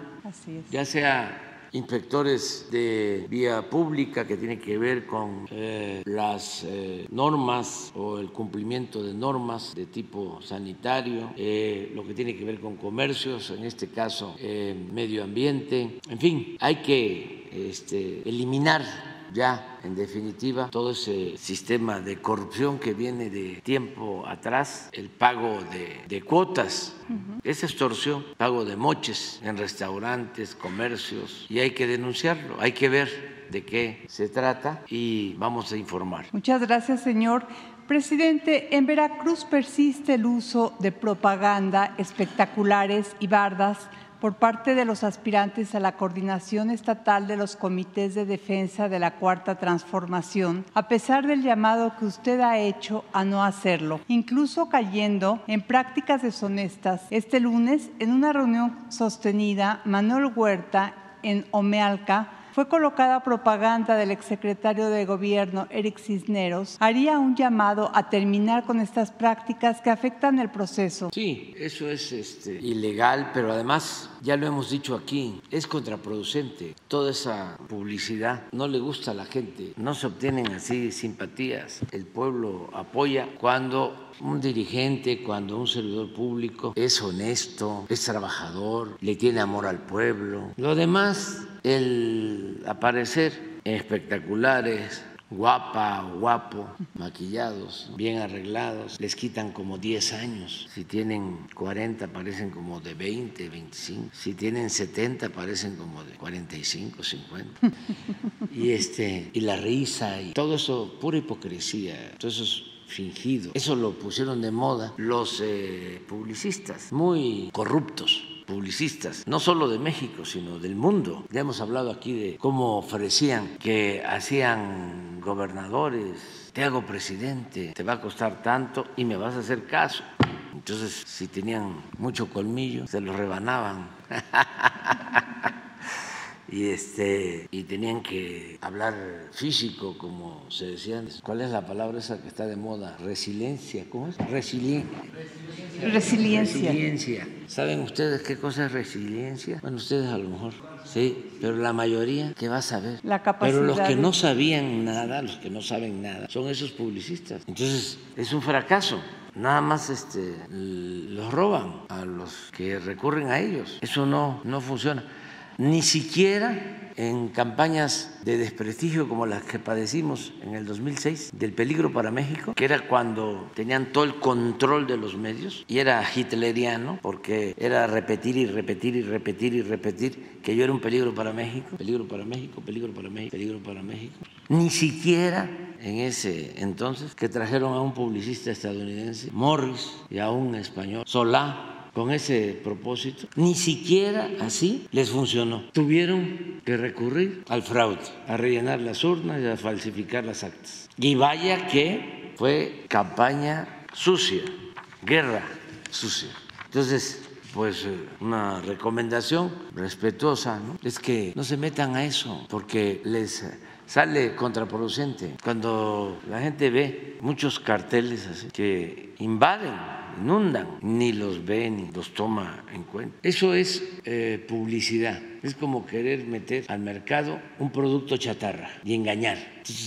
ya sea inspectores de vía pública que tienen que ver con eh, las eh, normas o el cumplimiento de normas de tipo sanitario, eh, lo que tiene que ver con comercios, en este caso medio ambiente, en fin, hay que este, eliminar ya en definitiva todo ese sistema de corrupción que viene de tiempo atrás, el pago de, cuotas, esa extorsión, pago de moches en restaurantes, comercios, y hay que denunciarlo, hay que ver de qué se trata y vamos a informar. Muchas gracias, señor. Presidente, en Veracruz persiste el uso de propaganda, espectaculares y bardas por parte de los aspirantes a la coordinación estatal de los comités de defensa de la Cuarta Transformación, a pesar del llamado que usted ha hecho a no hacerlo, incluso cayendo en prácticas deshonestas. Este lunes, en una reunión sostenida, Manuel Huerta en Omealca, fue colocada propaganda del exsecretario de Gobierno, Eric Cisneros, haría un llamado a terminar con estas prácticas que afectan el proceso. Sí, eso es este, ilegal, pero además, ya lo hemos dicho aquí, es contraproducente. Toda esa publicidad no le gusta a la gente, no se obtienen así simpatías. El pueblo apoya cuando un dirigente, cuando un servidor público es honesto, es trabajador, le tiene amor al pueblo. Lo demás, el aparecer espectaculares, guapa o guapo, maquillados, bien arreglados, les quitan como 10 años. Si tienen 40 parecen como de 20, 25. Si tienen 70 parecen como de 45, 50. Y este y la risa y todo eso pura hipocresía. Todo eso fingido. Eso lo pusieron de moda los eh, publicistas, muy corruptos publicistas, no solo de México, sino del mundo. Ya hemos hablado aquí de cómo ofrecían que hacían gobernadores, te hago presidente, te va a costar tanto y me vas a hacer caso. Entonces, si tenían mucho colmillo, se lo rebanaban. y este y tenían que hablar físico como se decía cuál es la palabra esa que está de moda resiliencia cómo es resiliencia. resiliencia. Saben ustedes qué cosa es resiliencia bueno ustedes a lo mejor sí pero la mayoría que va a saber la capacidad pero los que no sabían nada los que no saben nada son esos publicistas. Entonces es un fracaso. Nada más este, los roban a los que recurren a ellos. Eso no, no funciona ni siquiera en campañas de desprestigio como las que padecimos en el 2006 del peligro para México, que era cuando tenían todo el control de los medios y era hitleriano porque era repetir y repetir y repetir y repetir que yo era un peligro para México, peligro para México, peligro para México, peligro para México. Ni siquiera en ese entonces que trajeron a un publicista estadounidense, Morris, y a un español, Solá, con ese propósito, ni siquiera así les funcionó. Tuvieron que recurrir al fraude, a rellenar las urnas y a falsificar las actas. Y vaya que fue campaña sucia, guerra sucia. Entonces, pues eh, una recomendación respetuosa es que no se metan a eso porque les sale contraproducente. Cuando la gente ve muchos carteles así que invaden inundan, ni los ve ni los toma en cuenta. Eso es eh, publicidad, es como querer meter al mercado un producto chatarra y engañar.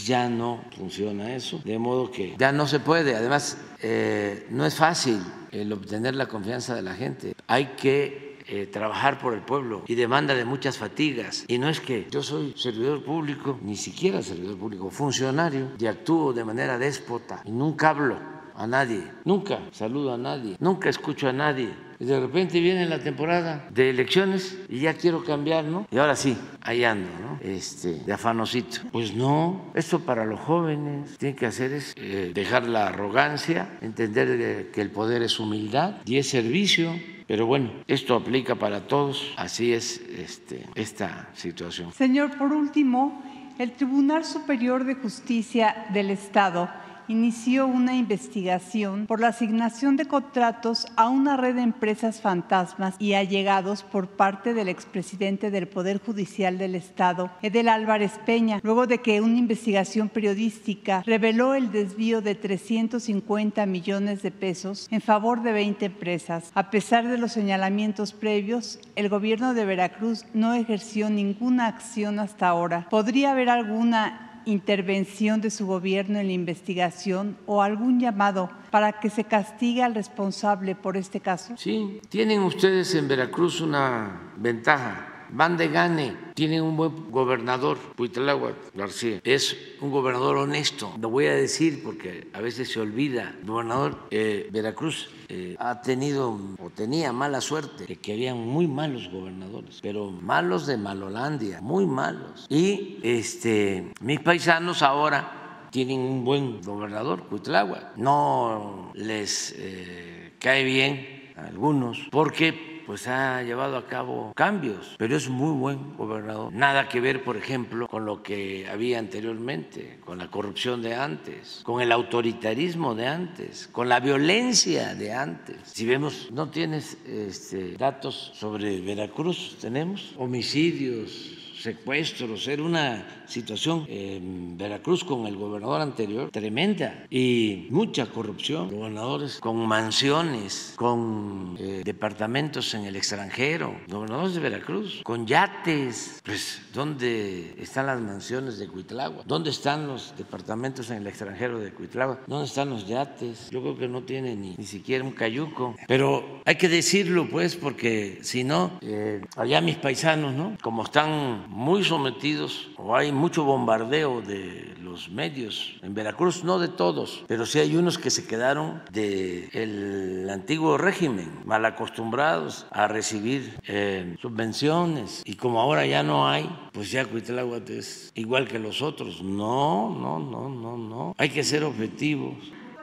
Ya no funciona eso, de modo que ya no se puede. Además, eh, no es fácil el obtener la confianza de la gente. Hay que eh, trabajar por el pueblo y demanda de muchas fatigas. Y no es que yo soy servidor público, ni siquiera servidor público, funcionario, y actúo de manera déspota y nunca hablo a nadie, nunca saludo a nadie, nunca escucho a nadie. Y de repente viene la temporada de elecciones y ya quiero cambiar, ¿no? Y ahora sí, ahí ando, ¿no? Este, de afanosito. Pues no, esto para los jóvenes tiene que hacer es eh, dejar la arrogancia, entender que el poder es humildad y es servicio. Pero bueno, esto aplica para todos, así es este, esta situación. Señor, por último, el Tribunal Superior de Justicia del Estado inició una investigación por la asignación de contratos a una red de empresas fantasmas y allegados por parte del expresidente del Poder Judicial del Estado, Edel Álvarez Peña, luego de que una investigación periodística reveló el desvío de 350 millones de pesos en favor de 20 empresas. A pesar de los señalamientos previos, el gobierno de Veracruz no ejerció ninguna acción hasta ahora. ¿Podría haber alguna intervención de su gobierno en la investigación o algún llamado para que se castigue al responsable por este caso? Sí, tienen ustedes en Veracruz una ventaja van de gane. Tienen un buen gobernador, Cuitláhuac García. Es un gobernador honesto. Lo voy a decir porque a veces se olvida. El gobernador eh, Veracruz eh, ha tenido o tenía mala suerte que habían muy malos gobernadores, pero malos de Malolandia, muy malos. Y este, mis paisanos ahora tienen un buen gobernador, Cuitláhuac. No les eh, cae bien a algunos porque pues ha llevado a cabo cambios, pero es muy buen gobernador. Nada que ver, por ejemplo, con lo que había anteriormente, con la corrupción de antes, con el autoritarismo de antes, con la violencia de antes. Si vemos, no tienes este, datos sobre Veracruz, tenemos homicidios, secuestros, era una situación en Veracruz con el gobernador anterior tremenda y mucha corrupción, gobernadores con mansiones, con eh, departamentos en el extranjero, gobernadores de Veracruz, con yates, pues ¿dónde están las mansiones de Cuitlagua? ¿Dónde están los departamentos en el extranjero de Cuitlagua? ¿Dónde están los yates? Yo creo que no tiene ni, ni siquiera un cayuco, pero hay que decirlo pues porque si no, eh, allá mis paisanos, ¿no? Como están muy sometidos o hay mucho bombardeo de los medios en Veracruz, no de todos, pero sí hay unos que se quedaron del antiguo régimen, mal acostumbrados a recibir eh, subvenciones y como ahora ya no hay, pues ya Cuitláhuac es igual que los otros. No, no, no, no, no. Hay que ser objetivos.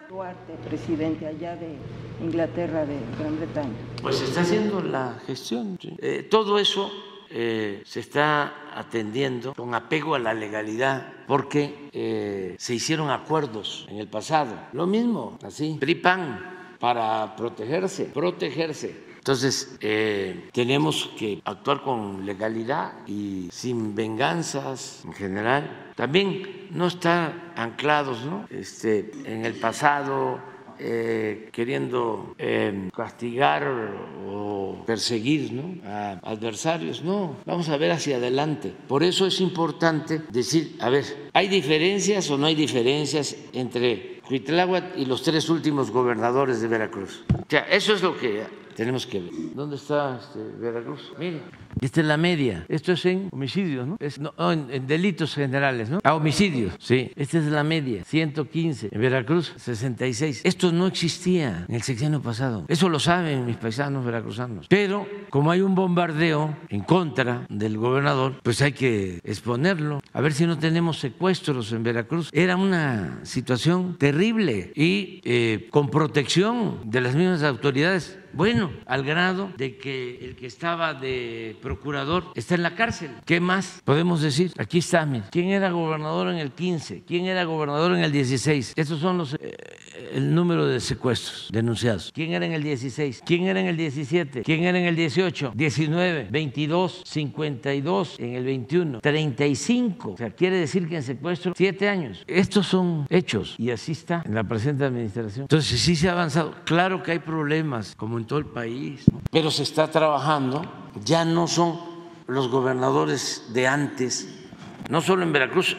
Duarte, presidente allá de Inglaterra, de Gran Bretaña. Pues está haciendo la gestión. Eh, todo eso eh, se está atendiendo con apego a la legalidad porque eh, se hicieron acuerdos en el pasado. Lo mismo, así, PRIPAN, para protegerse, protegerse. Entonces, eh, tenemos que actuar con legalidad y sin venganzas en general. También no estar anclados ¿no? Este, en el pasado, eh, queriendo eh, castigar o perseguir ¿no? a adversarios. No, vamos a ver hacia adelante. Por eso es importante decir, a ver, ¿hay diferencias o no hay diferencias entre Huitláhuac y los tres últimos gobernadores de Veracruz? O sea, eso es lo que tenemos que ver. ¿Dónde está este Veracruz? Mire, esta es la media. Esto es en homicidios, ¿no? Es, en, delitos generales, ¿no? A homicidios, sí. Esta es la media, 115. En Veracruz, 66. Esto no existía en el sexenio pasado. Eso lo saben mis paisanos veracruzanos. Pero como hay un bombardeo en contra del gobernador, pues hay que exponerlo. A ver si no tenemos secuestros en Veracruz. Era una situación terrible y eh, con protección de las mismas autoridades bueno, al grado de que el que estaba de procurador está en la cárcel. ¿Qué más podemos decir? Aquí está, mira. ¿Quién era gobernador en el 15? ¿Quién era gobernador en el 16? Estos son los eh, el número de secuestros denunciados. ¿Quién era en el 16? ¿Quién era en el 17? ¿Quién era en el 18? 19, 22, 52 en el 21, 35. O sea, quiere decir que en secuestro 7 años. Estos son hechos y así está en la presente administración. Entonces sí se ha avanzado. Claro que hay problemas como en todo el país, pero se está trabajando. Ya no son los gobernadores de antes, no solo en Veracruz,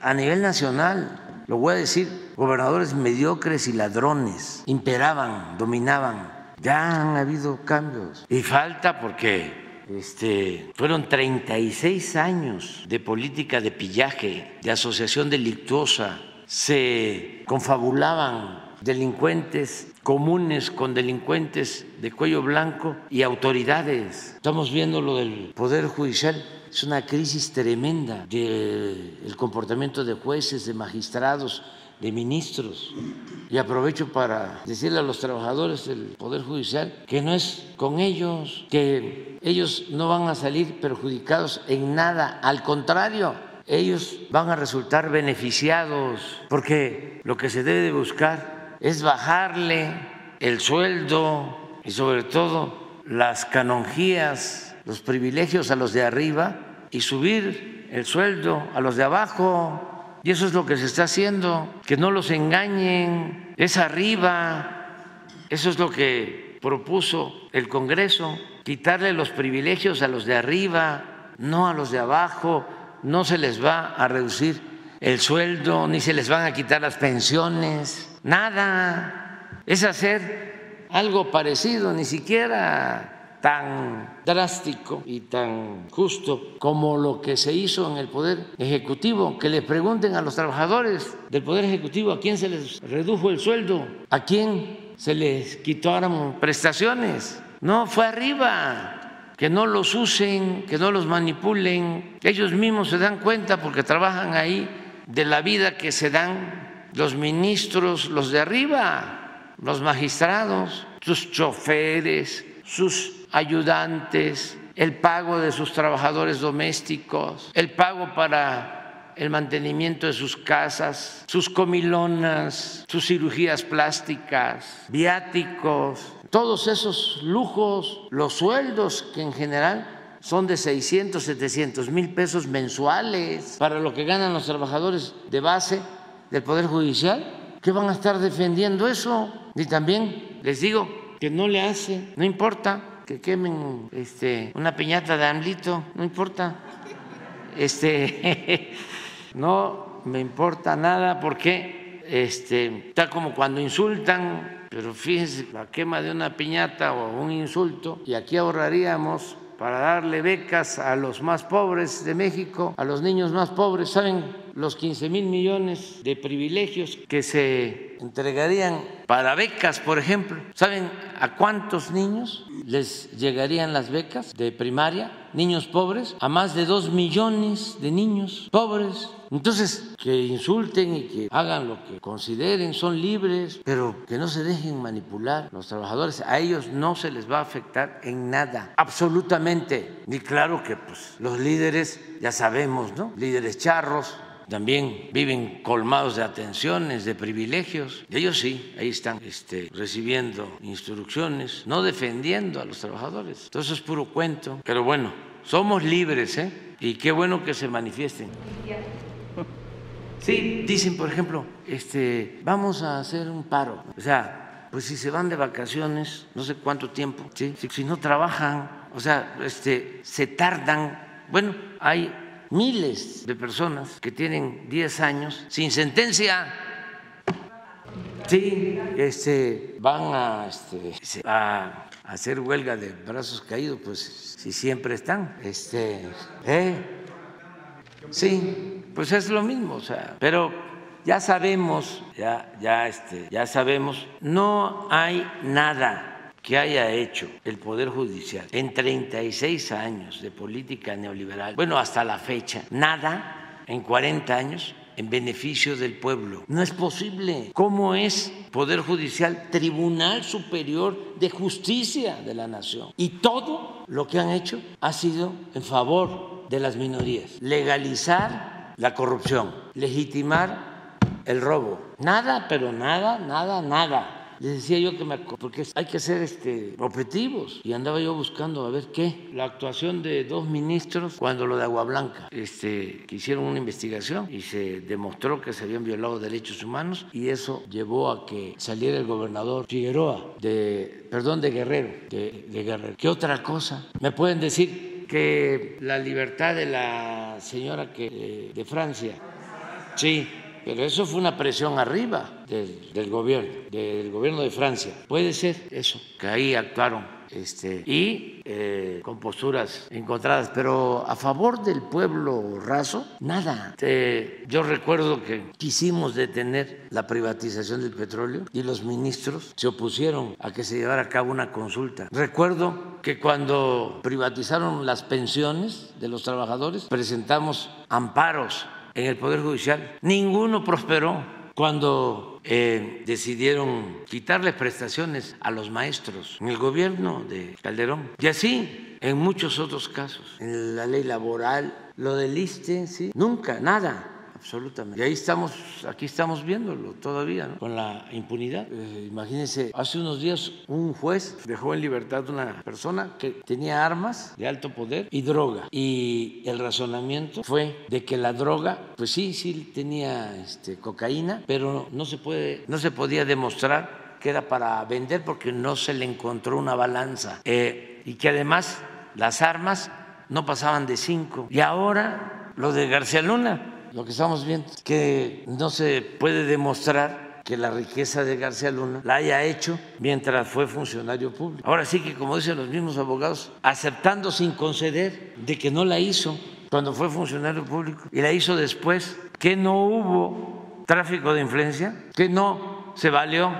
a nivel nacional, lo voy a decir, gobernadores mediocres y ladrones imperaban, dominaban. Ya han habido cambios y falta porque este, fueron 36 años de política de pillaje, de asociación delictuosa, se confabulaban delincuentes comunes con delincuentes de cuello blanco y autoridades. Estamos viendo lo del Poder Judicial. Es una crisis tremenda del comportamiento de jueces, de magistrados, de ministros. Y aprovecho para decirle a los trabajadores del Poder Judicial que no es con ellos, que ellos no van a salir perjudicados en nada, al contrario, ellos van a resultar beneficiados, porque lo que se debe de buscar es bajarle el sueldo y sobre todo las canonjías, los privilegios a los de arriba y subir el sueldo a los de abajo. Y eso es lo que se está haciendo, que no los engañen, es arriba, eso es lo que propuso el Congreso, quitarle los privilegios a los de arriba, no a los de abajo, no se les va a reducir el sueldo, ni se les van a quitar las pensiones, nada, es hacer algo parecido, ni siquiera tan drástico y tan justo como lo que se hizo en el Poder Ejecutivo, que le pregunten a los trabajadores del Poder Ejecutivo a quién se les redujo el sueldo, a quién se les quitaron prestaciones. No, fue arriba. Que no los usen, que no los manipulen. Ellos mismos se dan cuenta porque trabajan ahí de la vida que se dan los ministros, los de arriba, los magistrados, sus choferes, sus ayudantes, el pago de sus trabajadores domésticos, el pago para el mantenimiento de sus casas, sus comilonas, sus cirugías plásticas, viáticos, todos esos lujos, los sueldos que en general son de 600, 700 mil pesos mensuales para lo que ganan los trabajadores de base del Poder Judicial. ¿Qué van a estar defendiendo eso? Y también les digo que no le hace, no importa que quemen este, una piñata de AMLITO, no importa. Este, no me importa nada porque este, está como cuando insultan, pero fíjense, la quema de una piñata o un insulto, y aquí ahorraríamos para darle becas a los más pobres de México, a los niños más pobres. ¿Saben los 15 mil millones de privilegios que se entregarían para becas, por ejemplo? ¿Saben a cuántos niños les llegarían las becas de primaria? Niños pobres, a más de dos millones de niños pobres. Entonces, que insulten y que hagan lo que consideren, son libres, pero que no se dejen manipular los trabajadores. A ellos no se les va a afectar en nada, absolutamente. Y claro que pues, los líderes, ya sabemos, ¿no? Líderes charros, también viven colmados de atenciones, de privilegios. Ellos sí, ahí están este, recibiendo instrucciones, no defendiendo a los trabajadores. Todo eso es puro cuento. Pero bueno, somos libres, ¿eh? Y qué bueno que se manifiesten. Sí, dicen, por ejemplo, este, vamos a hacer un paro. O sea, pues si se van de vacaciones, no sé cuánto tiempo, ¿sí? si, si no trabajan, o sea, este, se tardan. Bueno, hay miles de personas que tienen 10 años sin sentencia. Sí, este, van a, este, a hacer huelga de brazos caídos, pues si siempre están. Este, ¿eh? Sí, pues es lo mismo, o sea, pero ya sabemos, ya, ya, este, ya sabemos, no hay nada que haya hecho el Poder Judicial en 36 años de política neoliberal, bueno, hasta la fecha, nada en 40 años en beneficio del pueblo. No es posible. ¿Cómo es Poder Judicial Tribunal Superior de Justicia de la Nación? Y todo lo que han hecho ha sido en favor de las minorías. Legalizar la corrupción, legitimar el robo. Nada, pero nada, nada, nada les decía yo que me porque hay que ser este objetivos. Y andaba yo buscando a ver qué. La actuación de dos ministros cuando lo de Agua Blanca este que hicieron una investigación y se demostró que se habían violado derechos humanos y eso llevó a que saliera el gobernador Figueroa de perdón de Guerrero de, Guerrero. Qué otra cosa me pueden decir que la libertad de la señora que de Francia sí pero eso fue una presión arriba del, gobierno, del gobierno de Francia. Puede ser eso, que ahí actuaron este, y eh, con posturas encontradas, pero a favor del pueblo raso, nada. yo recuerdo que quisimos detener la privatización del petróleo y los ministros se opusieron a que se llevara a cabo una consulta. Recuerdo que cuando privatizaron las pensiones de los trabajadores, presentamos amparos en el Poder Judicial. Ninguno prosperó cuando eh, decidieron quitarles prestaciones a los maestros en el gobierno de Calderón. Y así en muchos otros casos, en la ley laboral, lo del ISTE, nunca, nada absolutamente. Y ahí estamos, aquí estamos viéndolo todavía, ¿no? con la impunidad. Eh, imagínense, hace unos días un juez dejó en libertad una persona que tenía armas de alto poder y droga. Y el razonamiento fue de que la droga, pues sí, sí tenía este, cocaína, pero no se puede, no se podía demostrar que era para vender porque no se le encontró una balanza. Eh, y que además las armas no pasaban de cinco. Y ahora lo de García Luna lo que estamos viendo, que no se puede demostrar que la riqueza de García Luna la haya hecho mientras fue funcionario público. Ahora sí que, como dicen los mismos abogados, aceptando sin conceder de que no la hizo cuando fue funcionario público y la hizo después, que no hubo tráfico de influencia, que no se valió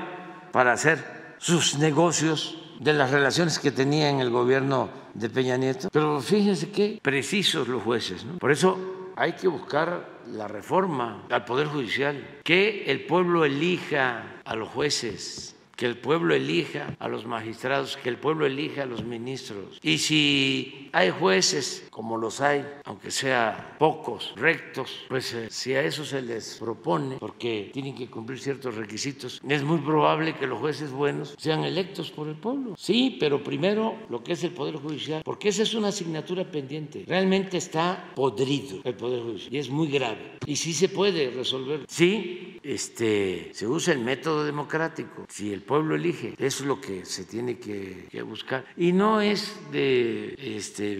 para hacer sus negocios de las relaciones que tenía en el gobierno de Peña Nieto. Pero fíjense qué precisos los jueces. ¿no? Por eso hay que buscar la reforma al Poder Judicial, que el pueblo elija a los jueces que el pueblo elija a los magistrados, que el pueblo elija a los ministros. Y si hay jueces, como los hay, aunque sea pocos, rectos, pues eh, si a eso se les propone, porque tienen que cumplir ciertos requisitos, es muy probable que los jueces buenos sean electos por el pueblo. Sí, pero primero lo que es el Poder Judicial, porque esa es una asignatura pendiente. Realmente está podrido el Poder Judicial y es muy grave. Y sí se puede resolver. Sí, este, se usa el método democrático. Si el pueblo elige. Eso es lo que se tiene que, buscar. Y no es de este,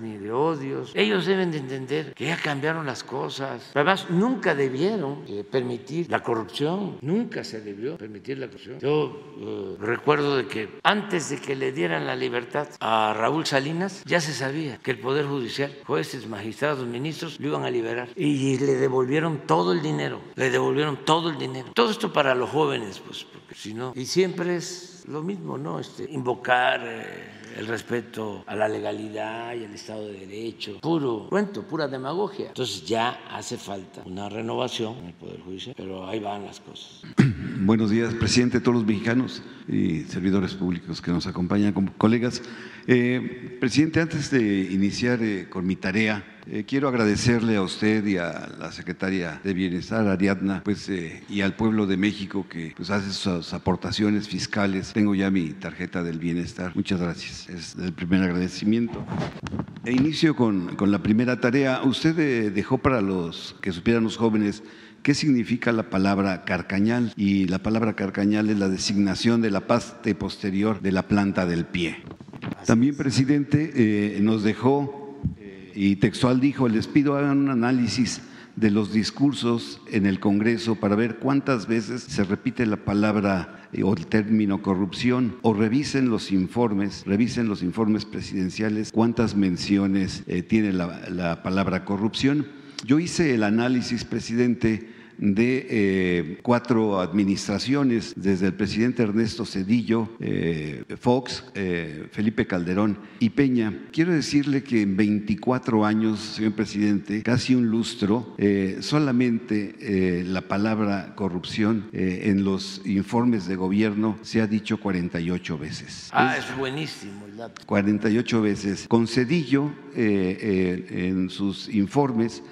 ni de odios. Ellos deben de entender que ya cambiaron las cosas. Además, nunca debieron eh, permitir la corrupción. Nunca se debió permitir la corrupción. Yo eh, recuerdo de que antes de que le dieran la libertad a Raúl Salinas, ya se sabía que el Poder Judicial, jueces, magistrados, ministros, lo iban a liberar. Y le devolvieron todo el dinero. Le devolvieron todo el dinero. Todo esto para los jóvenes, pues y siempre es lo mismo, ¿no? Este, invocar eh, el respeto a la legalidad y al Estado de Derecho. Puro cuento, pura demagogia. Entonces ya hace falta una renovación en el Poder Judicial, pero ahí van las cosas. Buenos días, presidente, todos los mexicanos y servidores públicos que nos acompañan como colegas. Eh, presidente, antes de iniciar eh, con mi tarea, eh, quiero agradecerle a usted y a la secretaria de Bienestar, Ariadna, pues, eh, y al pueblo de México que pues, hace sus aportaciones fiscales. Tengo ya mi tarjeta del bienestar. Muchas gracias. Es el primer agradecimiento. E inicio con, con la primera tarea. Usted eh, dejó para los que supieran los jóvenes ¿Qué significa la palabra carcañal? Y la palabra carcañal es la designación de la parte posterior de la planta del pie. También, presidente, nos dejó y textual dijo, les pido hagan un análisis de los discursos en el Congreso para ver cuántas veces se repite la palabra eh, o el término corrupción o revisen los informes, revisen los informes presidenciales, cuántas menciones eh, tiene la, la palabra corrupción. Yo hice el análisis, presidente, de eh, cuatro administraciones, desde el presidente Ernesto Cedillo, eh, Fox, eh, Felipe Calderón y Peña. Quiero decirle que en 24 años, señor presidente, casi un lustro, solamente la palabra corrupción en los informes de gobierno se ha dicho 48 veces. Ah, es, buenísimo el dato. 48 veces. Con Cedillo, en sus informes,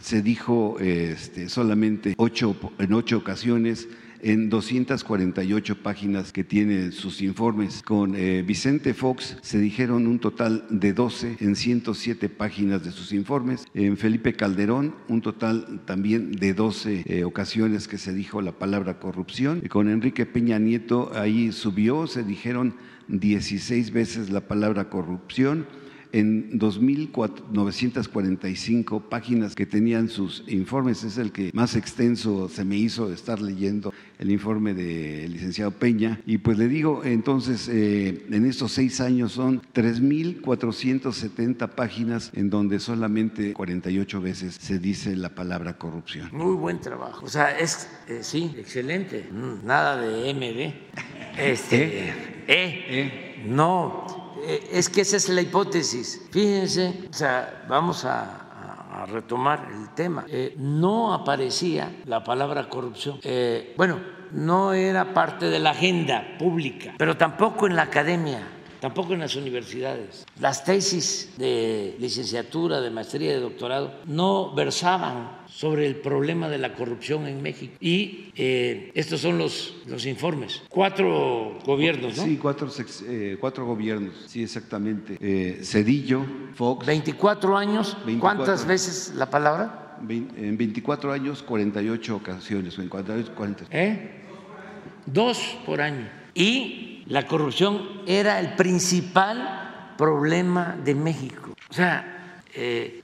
se dijo este, solamente ocho, en ocho ocasiones en 248 páginas que tiene sus informes. Con eh, Vicente Fox se dijeron un total de 12 en 107 páginas de sus informes. En Felipe Calderón un total también de 12 eh, ocasiones que se dijo la palabra corrupción. Y con Enrique Peña Nieto ahí subió, se dijeron 16 veces la palabra corrupción en 2.945 páginas que tenían sus informes. Es el que más extenso se me hizo estar leyendo el informe del licenciado Peña. Y pues le digo, entonces, eh, en estos seis años son 3.470 páginas en donde solamente 48 veces se dice la palabra corrupción. Muy buen trabajo. O sea, es, eh, sí, excelente. Mm, nada de MB. Este, ¿Eh? ¿Eh? No eh, es que esa es la hipótesis. Fíjense, vamos a, retomar el tema. Eh, no aparecía la palabra corrupción. Eh, bueno, no era parte de la agenda pública, pero tampoco en la academia tampoco en las universidades. Las tesis de licenciatura, de maestría, de doctorado no versaban sobre el problema de la corrupción en México. Y eh, estos son los, los informes. Cuatro gobiernos, ¿no? Sí, cuatro, eh, cuatro gobiernos, sí, exactamente. Eh, Cedillo, Fox. 24 años, ¿cuántas veces la palabra? En 24 años, 48 ocasiones. En 48, 40. ¿Eh? Dos por año. Y la corrupción era el principal problema de México. O sea,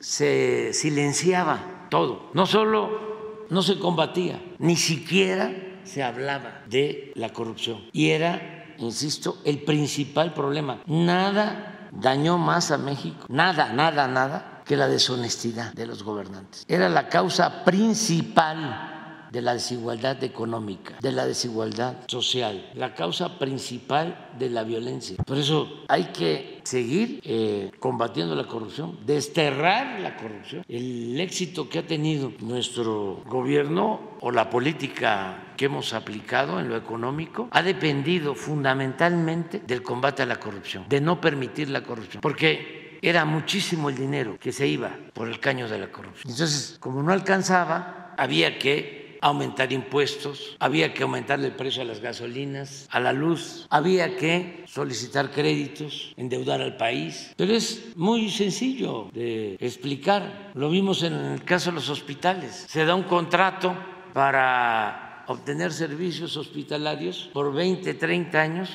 se silenciaba todo. No solo no se combatía, ni siquiera se hablaba de la corrupción y era, insisto, el principal problema. Nada dañó más a México, nada, nada, nada, que la deshonestidad de los gobernantes. Era la causa principal de la desigualdad económica, de la desigualdad social, la causa principal de la violencia. Por eso hay que seguir eh, combatiendo la corrupción, desterrar la corrupción. El éxito que ha tenido nuestro gobierno o la política que hemos aplicado en lo económico ha dependido fundamentalmente del combate a la corrupción, de no permitir la corrupción, porque era muchísimo el dinero que se iba por el caño de la corrupción. Entonces, como no alcanzaba, había que aumentar impuestos, había que aumentarle el precio a las gasolinas, a la luz, había que solicitar créditos, endeudar al país. Pero es muy sencillo de explicar. Lo vimos en el caso de los hospitales. Se da un contrato para obtener servicios hospitalarios por 20, 30 años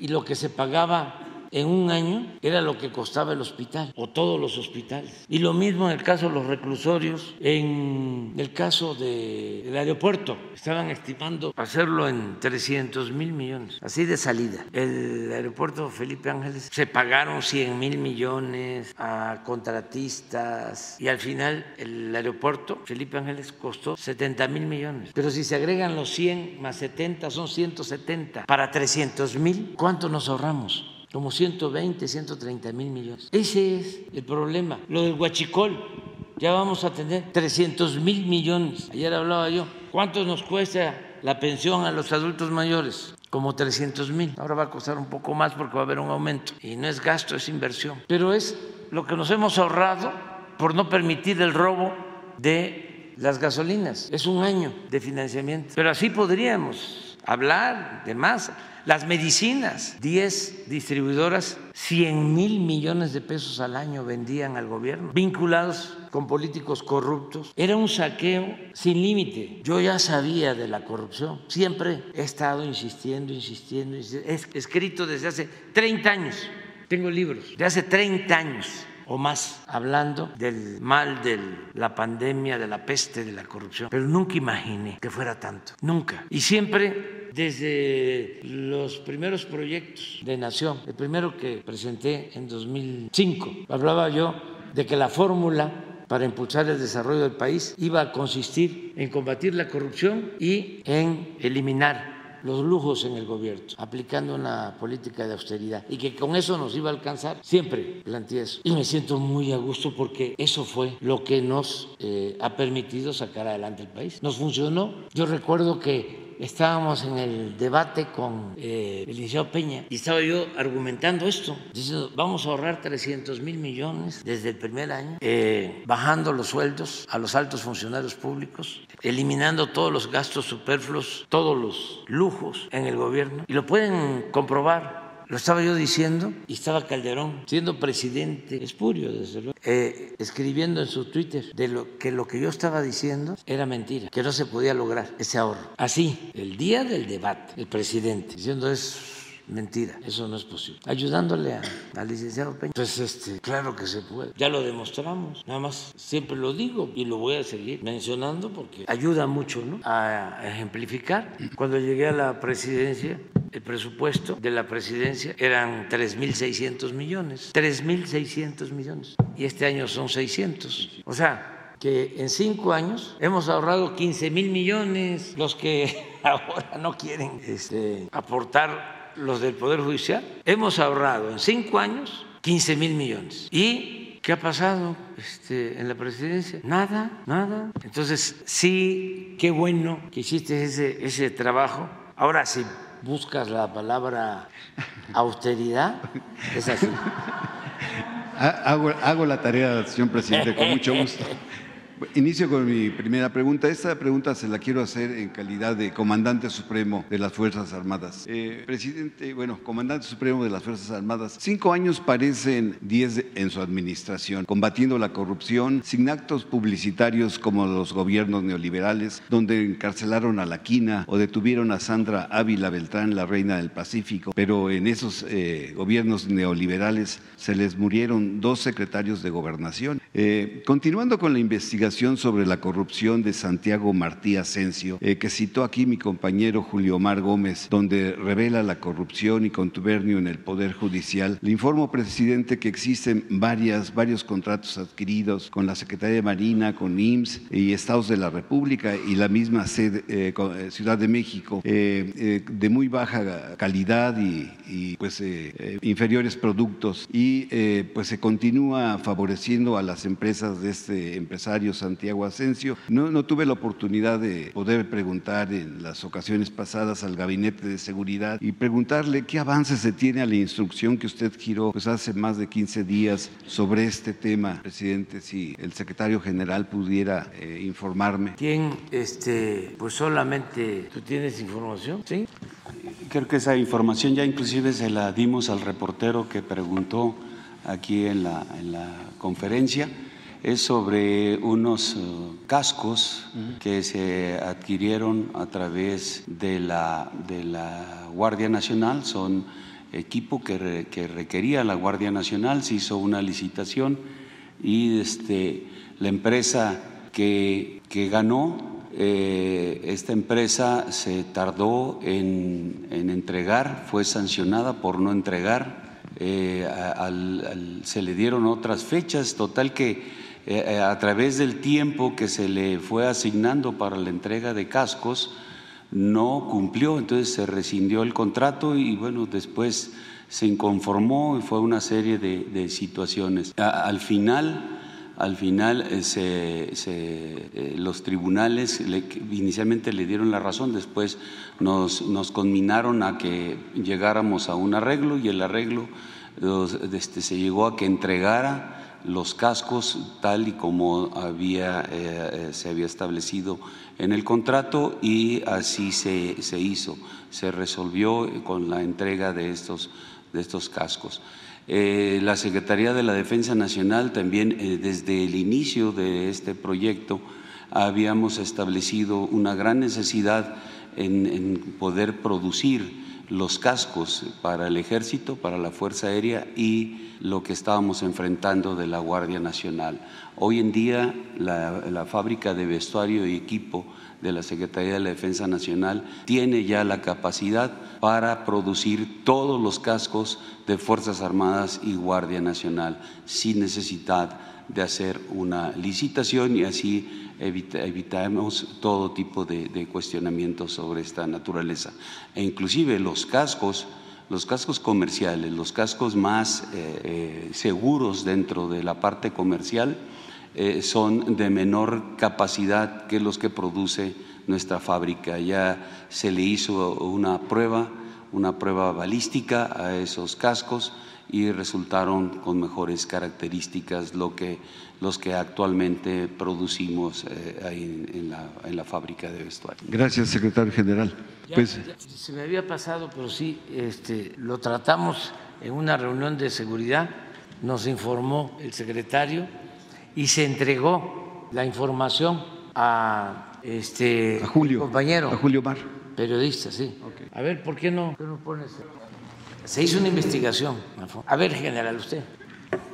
y lo que se pagaba en un año era lo que costaba el hospital o todos los hospitales. Y lo mismo en el caso de los reclusorios, en el caso del aeropuerto. Estaban estimando hacerlo en 300 mil millones, así de salida. El aeropuerto Felipe Ángeles se pagaron 100 mil millones a contratistas y al final el aeropuerto Felipe Ángeles costó 70 mil millones. Pero si se agregan los 100 más 70 son 170. Para 300 mil, ¿cuánto nos ahorramos? Como 120, 130 mil millones. Ese es el problema. Lo del huachicol, ya vamos a tener 300 mil millones. Ayer hablaba yo, ¿cuánto nos cuesta la pensión a los adultos mayores? Como 300 mil. Ahora va a costar un poco más porque va a haber un aumento. Y no es gasto, es inversión. Pero es lo que nos hemos ahorrado por no permitir el robo de las gasolinas. Es un año de financiamiento. Pero así podríamos hablar de más las medicinas, 10 distribuidoras, 100 mil millones de pesos al año vendían al gobierno, vinculados con políticos corruptos. Era un saqueo sin límite. Yo ya sabía de la corrupción. Siempre he estado insistiendo, insistiendo, insistiendo. He escrito desde hace 30 años. Tengo libros de hace 30 años o más hablando del mal de la pandemia, de la peste, de la corrupción. Pero nunca imaginé que fuera tanto. Nunca. Y siempre desde los primeros proyectos de nación, el primero que presenté en 2005, hablaba yo de que la fórmula para impulsar el desarrollo del país iba a consistir en combatir la corrupción y en eliminar los lujos en el gobierno, aplicando una política de austeridad y que con eso nos iba a alcanzar. Siempre planteé eso y me siento muy a gusto porque eso fue lo que nos eh, ha permitido sacar adelante el país. Nos funcionó. Yo recuerdo que estábamos en el debate con eh, el Peña y estaba yo argumentando esto, vamos a ahorrar 300 mil millones desde el primer año, eh, bajando los sueldos a los altos funcionarios públicos, eliminando todos los gastos superfluos, todos los lujos en el gobierno. Y lo pueden comprobar lo estaba yo diciendo y estaba Calderón, siendo presidente espurio, desde luego, eh, escribiendo en su Twitter de lo, que lo que yo estaba diciendo era mentira, que no se podía lograr ese ahorro. Así, el día del debate, el presidente diciendo es mentira, eso no es posible. Ayudándole al licenciado Peña. Pues este, claro que se puede. Ya lo demostramos. Nada más siempre lo digo y lo voy a seguir mencionando porque ayuda mucho ¿no? a ejemplificar. Cuando llegué a la presidencia, el presupuesto de la presidencia eran 3.600 millones. 3.600 millones. Y este año son 600. O sea, que en cinco años hemos ahorrado 15 mil millones. Los que ahora no quieren este, aportar los del Poder Judicial, hemos ahorrado en cinco años 15 mil millones. ¿Y qué ha pasado este, en la presidencia? Nada, nada. Entonces, sí, qué bueno que hiciste ese, ese trabajo. Ahora, sí buscas la palabra austeridad, es así. Hago, hago la tarea, señor presidente, con mucho gusto. Inicio con mi primera pregunta. Esta pregunta se la quiero hacer en calidad de comandante supremo de las Fuerzas Armadas. Eh, presidente, bueno, comandante supremo de las Fuerzas Armadas, cinco años parecen diez en su administración, combatiendo la corrupción, sin actos publicitarios como los gobiernos neoliberales, donde encarcelaron a la Quina o detuvieron a Sandra Ávila Beltrán, la reina del Pacífico. Pero en esos eh, gobiernos neoliberales se les murieron dos secretarios de gobernación Eh, continuando con la investigación sobre la corrupción de Santiago Martí Asensio, eh, que citó aquí mi compañero Julio Omar Gómez, donde revela la corrupción y contubernio en el Poder Judicial, le informo, presidente, que existen varias, varios contratos adquiridos con la Secretaría de Marina, con IMSS y Estados de la República y la misma sede, eh, Ciudad de México, de muy baja calidad y, pues inferiores productos. Y pues se continúa favoreciendo a las empresas de este empresario Santiago Asensio. No, no tuve la oportunidad de poder preguntar en las ocasiones pasadas al Gabinete de Seguridad y preguntarle qué avances se tiene a la instrucción que usted giró pues hace más de 15 días sobre este tema, presidente, si el secretario general pudiera eh, informarme. ¿Quién, este, pues solamente tú tienes información? Sí. Creo que esa información ya inclusive se la dimos al reportero que preguntó aquí en la, en la conferencia es sobre unos eh, cascos que se adquirieron a través de la, de la Guardia Nacional, son equipo que, que, requería la Guardia Nacional, se hizo una licitación y este, la empresa que, que ganó, eh, esta empresa se tardó en, en entregar, fue sancionada por no entregar eh, se le dieron otras fechas, total que eh, eh, a través del tiempo que se le fue asignando para la entrega de cascos, no cumplió, entonces se rescindió el contrato y bueno, después se inconformó y fue una serie de, situaciones. al final, al final los tribunales inicialmente le dieron la razón, después nos, nos conminaron a que llegáramos a un arreglo y el arreglo este, se llegó a que entregara los cascos tal y como había, eh, eh, se había establecido en el contrato y así se, se, hizo, se resolvió con la entrega de estos, de estos cascos. Eh, la Secretaría de la Defensa Nacional también desde el inicio de este proyecto habíamos establecido una gran necesidad en, poder producir los cascos para el ejército, para la Fuerza Aérea y lo que estábamos enfrentando de la Guardia Nacional. Hoy en día la, fábrica de vestuario y equipo de la Secretaría de la Defensa Nacional tiene ya la capacidad para producir todos los cascos de Fuerzas Armadas y Guardia Nacional sin necesidad de hacer una licitación y así evitamos todo tipo de, cuestionamientos sobre esta naturaleza. E inclusive los cascos, los cascos comerciales, los cascos más eh, eh, seguros dentro de la parte comercial, eh, son de menor capacidad que los que produce nuestra fábrica. Ya se le hizo una prueba, una prueba balística a esos cascos y resultaron con mejores características lo que, los que actualmente producimos eh, ahí en, la, en, la, fábrica de vestuario. Gracias, secretario general. pues, se me había pasado, pero sí, este, lo tratamos en una reunión de seguridad, nos informó el secretario y se entregó la información a este a Julio, compañero. A Julio Mar. Periodista, sí. A ver, ¿por qué no, qué no pones? Se hizo una investigación. A ver, general, usted.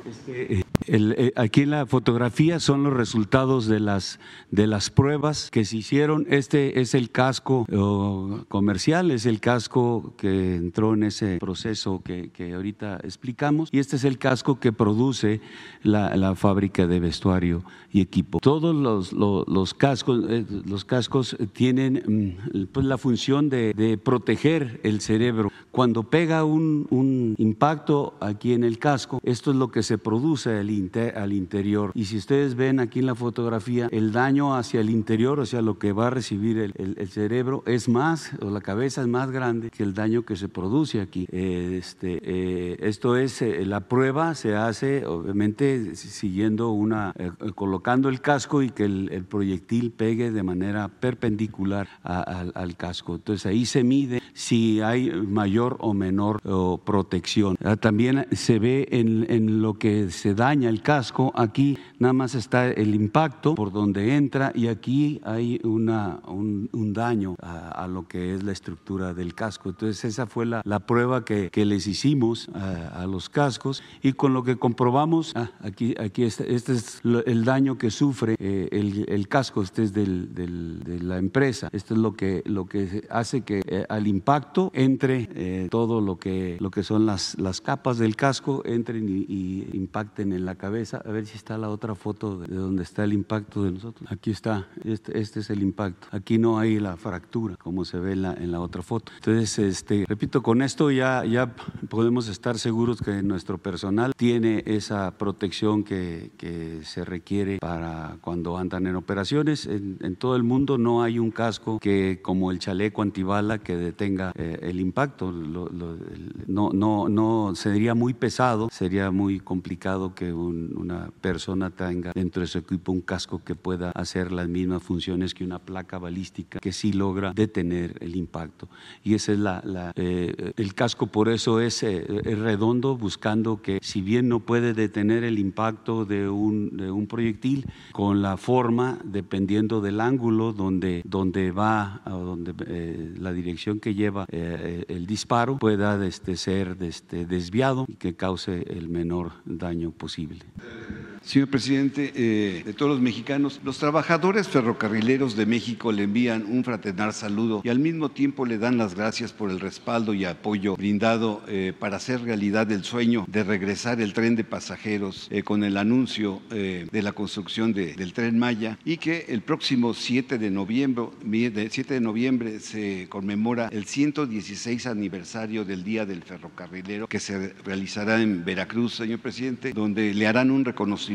Este, eh, aquí en la fotografía son los resultados de las, de las pruebas que se hicieron. Este es el casco comercial, es el casco que entró en ese proceso que, ahorita explicamos. Y este es el casco que produce la, fábrica de vestuario y equipo. Todos los, los, cascos, eh, los cascos tienen mm, pues, la función de, de, proteger el cerebro. Cuando pega un, un impacto aquí en el casco, esto es lo que se produce al interior. Y si ustedes ven aquí en la fotografía, el daño hacia el interior, o sea, lo que va a recibir el, cerebro, es más, o la cabeza es más grande que el daño que se produce aquí. Eh, este, eh, esto es, eh, la prueba se hace, obviamente, siguiendo una, colocando el casco y que el, proyectil pegue de manera perpendicular al casco. Entonces ahí se mide si hay mayor o menor protección. Ah, también se ve en lo que se daña el casco, aquí nada más está el impacto por donde entra y aquí hay una, un, daño a, lo que es la estructura del casco. Entonces esa fue la, la prueba que, que, les hicimos a, a, los cascos y con lo que comprobamos, ah, aquí, aquí este, este, es el daño que sufre eh, el, el, casco, este es del, del, de la empresa, esto es lo que, lo que hace que eh, al impacto entre eh, todo lo que, lo que son las, las capas del casco, entren y, y, impacten en la cabeza. A ver si está la otra foto de donde está el impacto de nosotros. Aquí está, este, este es el impacto. Aquí no hay la fractura, como se ve en la, en la otra foto. Entonces, este, repito, con esto ya, ya podemos estar seguros que nuestro personal tiene esa protección que, que se requiere para cuando andan en operaciones. En, en, todo el mundo no hay un casco que, como el chaleco antibala, que detenga eh, el impacto. Lo, lo, el, no, no, no sería muy pesado, sería muy complicado que un, una persona tenga dentro de su equipo un casco que pueda hacer las mismas funciones que una placa balística que sí logra detener el impacto. Y ese es la, eh, el casco, por eso es, eh, es, redondo, buscando que si bien no puede detener el impacto de un, de un proyectil, con la forma, dependiendo del ángulo donde, donde va, o donde eh, la dirección que lleva el disparo, pueda este, ser este, desviado y que cause el menor daño posible posible. Señor presidente, eh, de todos los mexicanos, los trabajadores ferrocarrileros de México le envían un fraternal saludo y al mismo tiempo le dan las gracias por el respaldo y apoyo brindado eh, para hacer realidad el sueño de regresar el tren de pasajeros eh, con el anuncio de la construcción de, del tren Maya y que el próximo 7 de noviembre, 7 de noviembre se conmemora el 116 aniversario del Día del Ferrocarrilero que se realizará en Veracruz, señor presidente, donde le harán un reconocimiento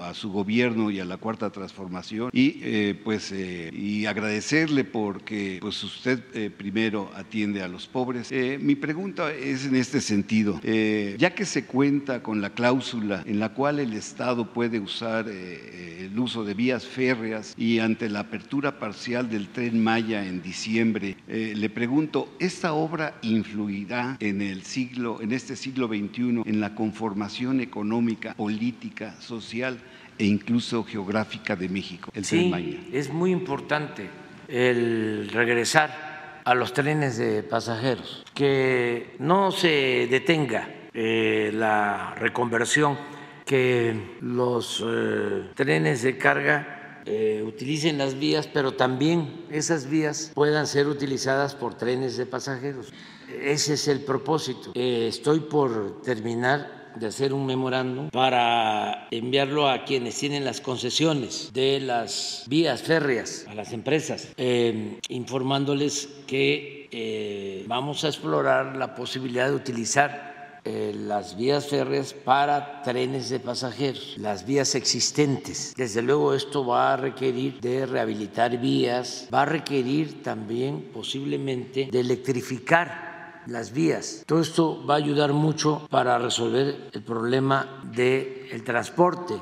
a su gobierno y a la cuarta transformación y eh, pues eh, y agradecerle porque pues usted eh, primero atiende a los pobres. Eh, mi pregunta es en este sentido, ya que se cuenta con la cláusula en la cual el Estado puede usar el uso de vías férreas y ante la apertura parcial del tren Maya en diciembre, le pregunto, ¿esta obra influirá en el siglo, en este siglo XXI, en la conformación económica, política, social e incluso geográfica de México. El sí, tren es muy importante el regresar a los trenes de pasajeros, que no se detenga eh, la reconversión, que los eh, trenes de carga eh, utilicen las vías, pero también esas vías puedan ser utilizadas por trenes de pasajeros. Ese es el propósito. Estoy por terminar de hacer un memorándum para enviarlo a quienes tienen las concesiones de las vías férreas, a las empresas, eh, informándoles que eh, vamos a explorar la posibilidad de utilizar eh, las vías férreas para trenes de pasajeros, las vías existentes. Desde luego esto va a requerir de rehabilitar vías, va a requerir también posiblemente de electrificar las vías. Todo esto va a ayudar mucho para resolver el problema del el transporte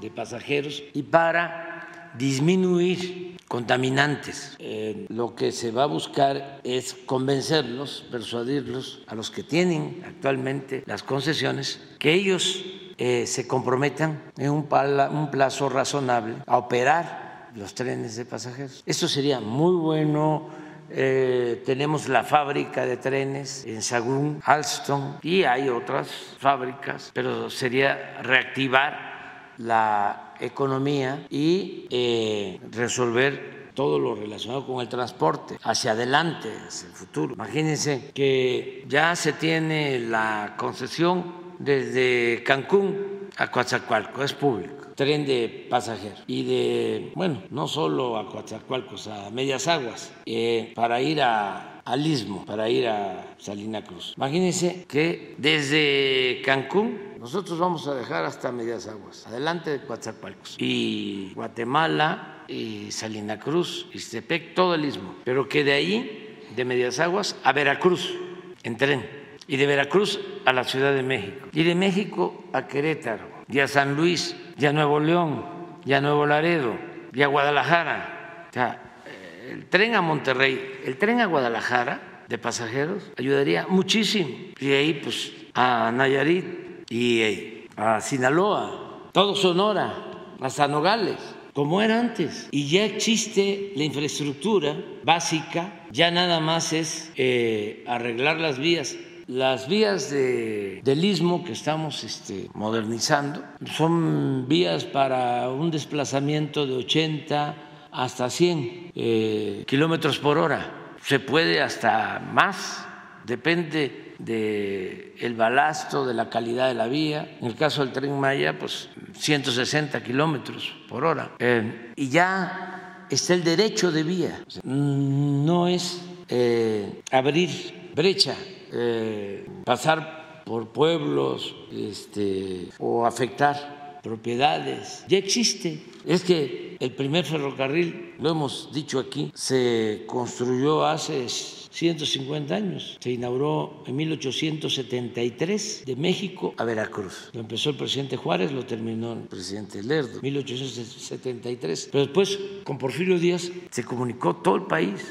de pasajeros y para disminuir contaminantes. Eh, lo que se va a buscar es convencerlos, persuadirlos a los que tienen actualmente las concesiones, que ellos eh, se comprometan en un, un plazo razonable a operar los trenes de pasajeros. Esto sería muy bueno eh, tenemos la fábrica de trenes en Sagún, Alstom y hay otras fábricas, pero sería reactivar la economía y eh, resolver todo lo relacionado con el transporte hacia adelante, hacia el futuro. Imagínense que ya se tiene la concesión desde Cancún a Coatzacoalco, es público tren de pasajeros y de, bueno, no solo a Coatzacoalcos, a Medias Aguas, eh, para ir a, al Istmo, para ir a Salina Cruz. Imagínense que desde Cancún nosotros vamos a dejar hasta Medias Aguas, adelante de Coatzacoalcos, y Guatemala, y Salina Cruz, Ixtepec, todo el Istmo, pero que de ahí, de Medias Aguas, a Veracruz, en tren, y de Veracruz a la Ciudad de México, y de México a Querétaro, y San Luis, y Nuevo León, y Nuevo Laredo, y Guadalajara. O sea, el tren a Monterrey, el tren a Guadalajara de pasajeros ayudaría muchísimo. Y ahí, pues, a Nayarit y a Sinaloa, todo Sonora, hasta Nogales. como era antes. Y ya existe la infraestructura básica, ya nada más es eh, arreglar las vías. Las vías de, del istmo que estamos este, modernizando son vías para un desplazamiento de 80 hasta 100 eh, kilómetros por hora. Se puede hasta más, depende del el balasto, de la calidad de la vía. En el caso del tren Maya, pues 160 kilómetros por hora. Eh, y ya está el derecho de vía. No es eh, abrir brecha, eh, pasar por pueblos este, o afectar propiedades. Ya existe. Es que el primer ferrocarril, lo hemos dicho aquí, se construyó hace 150 años. Se inauguró en 1873 de México a Veracruz. Lo empezó el presidente Juárez, lo terminó el presidente Lerdo, 1873. Pero después, con Porfirio Díaz, se comunicó todo el país.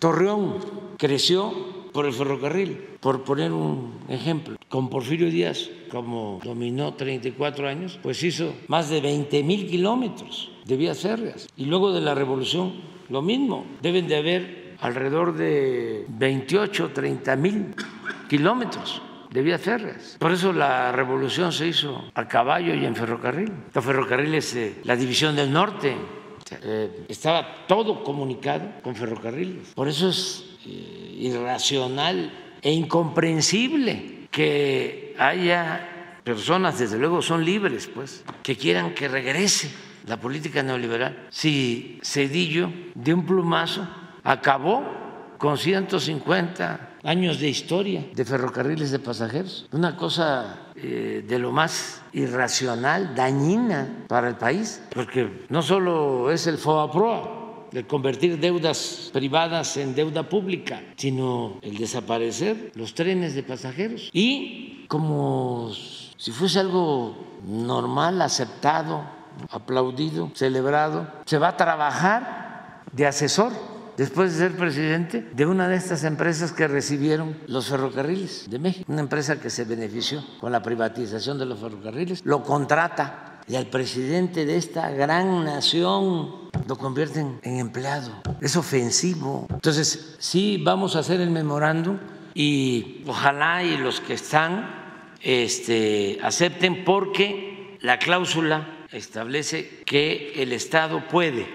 Torreón creció por el ferrocarril, por poner un ejemplo. Con Porfirio Díaz, como dominó 34 años, pues hizo más de 20 mil kilómetros de vías férreas. Y luego de la revolución, lo mismo. Deben de haber alrededor de 28, 30 mil kilómetros de vías férreas. Por eso la revolución se hizo a caballo y en ferrocarril. Los ferrocarriles, eh, la división del norte, eh, estaba todo comunicado con ferrocarriles. Por eso es eh, irracional e incomprensible que haya personas, desde luego son libres, pues, que quieran que regrese la política neoliberal. Si Cedillo de un plumazo acabó con 150 años de historia de ferrocarriles de pasajeros, una cosa eh, de lo más irracional, dañina para el país, porque no solo es el FOAPROA, de convertir deudas privadas en deuda pública, sino el desaparecer los trenes de pasajeros. Y como si fuese algo normal, aceptado, aplaudido, celebrado, se va a trabajar de asesor después de ser presidente de una de estas empresas que recibieron los ferrocarriles de México, una empresa que se benefició con la privatización de los ferrocarriles, lo contrata y al presidente de esta gran nación lo convierten en empleado. Es ofensivo. Entonces, sí, vamos a hacer el memorándum y ojalá y los que están este, acepten porque la cláusula establece que el Estado puede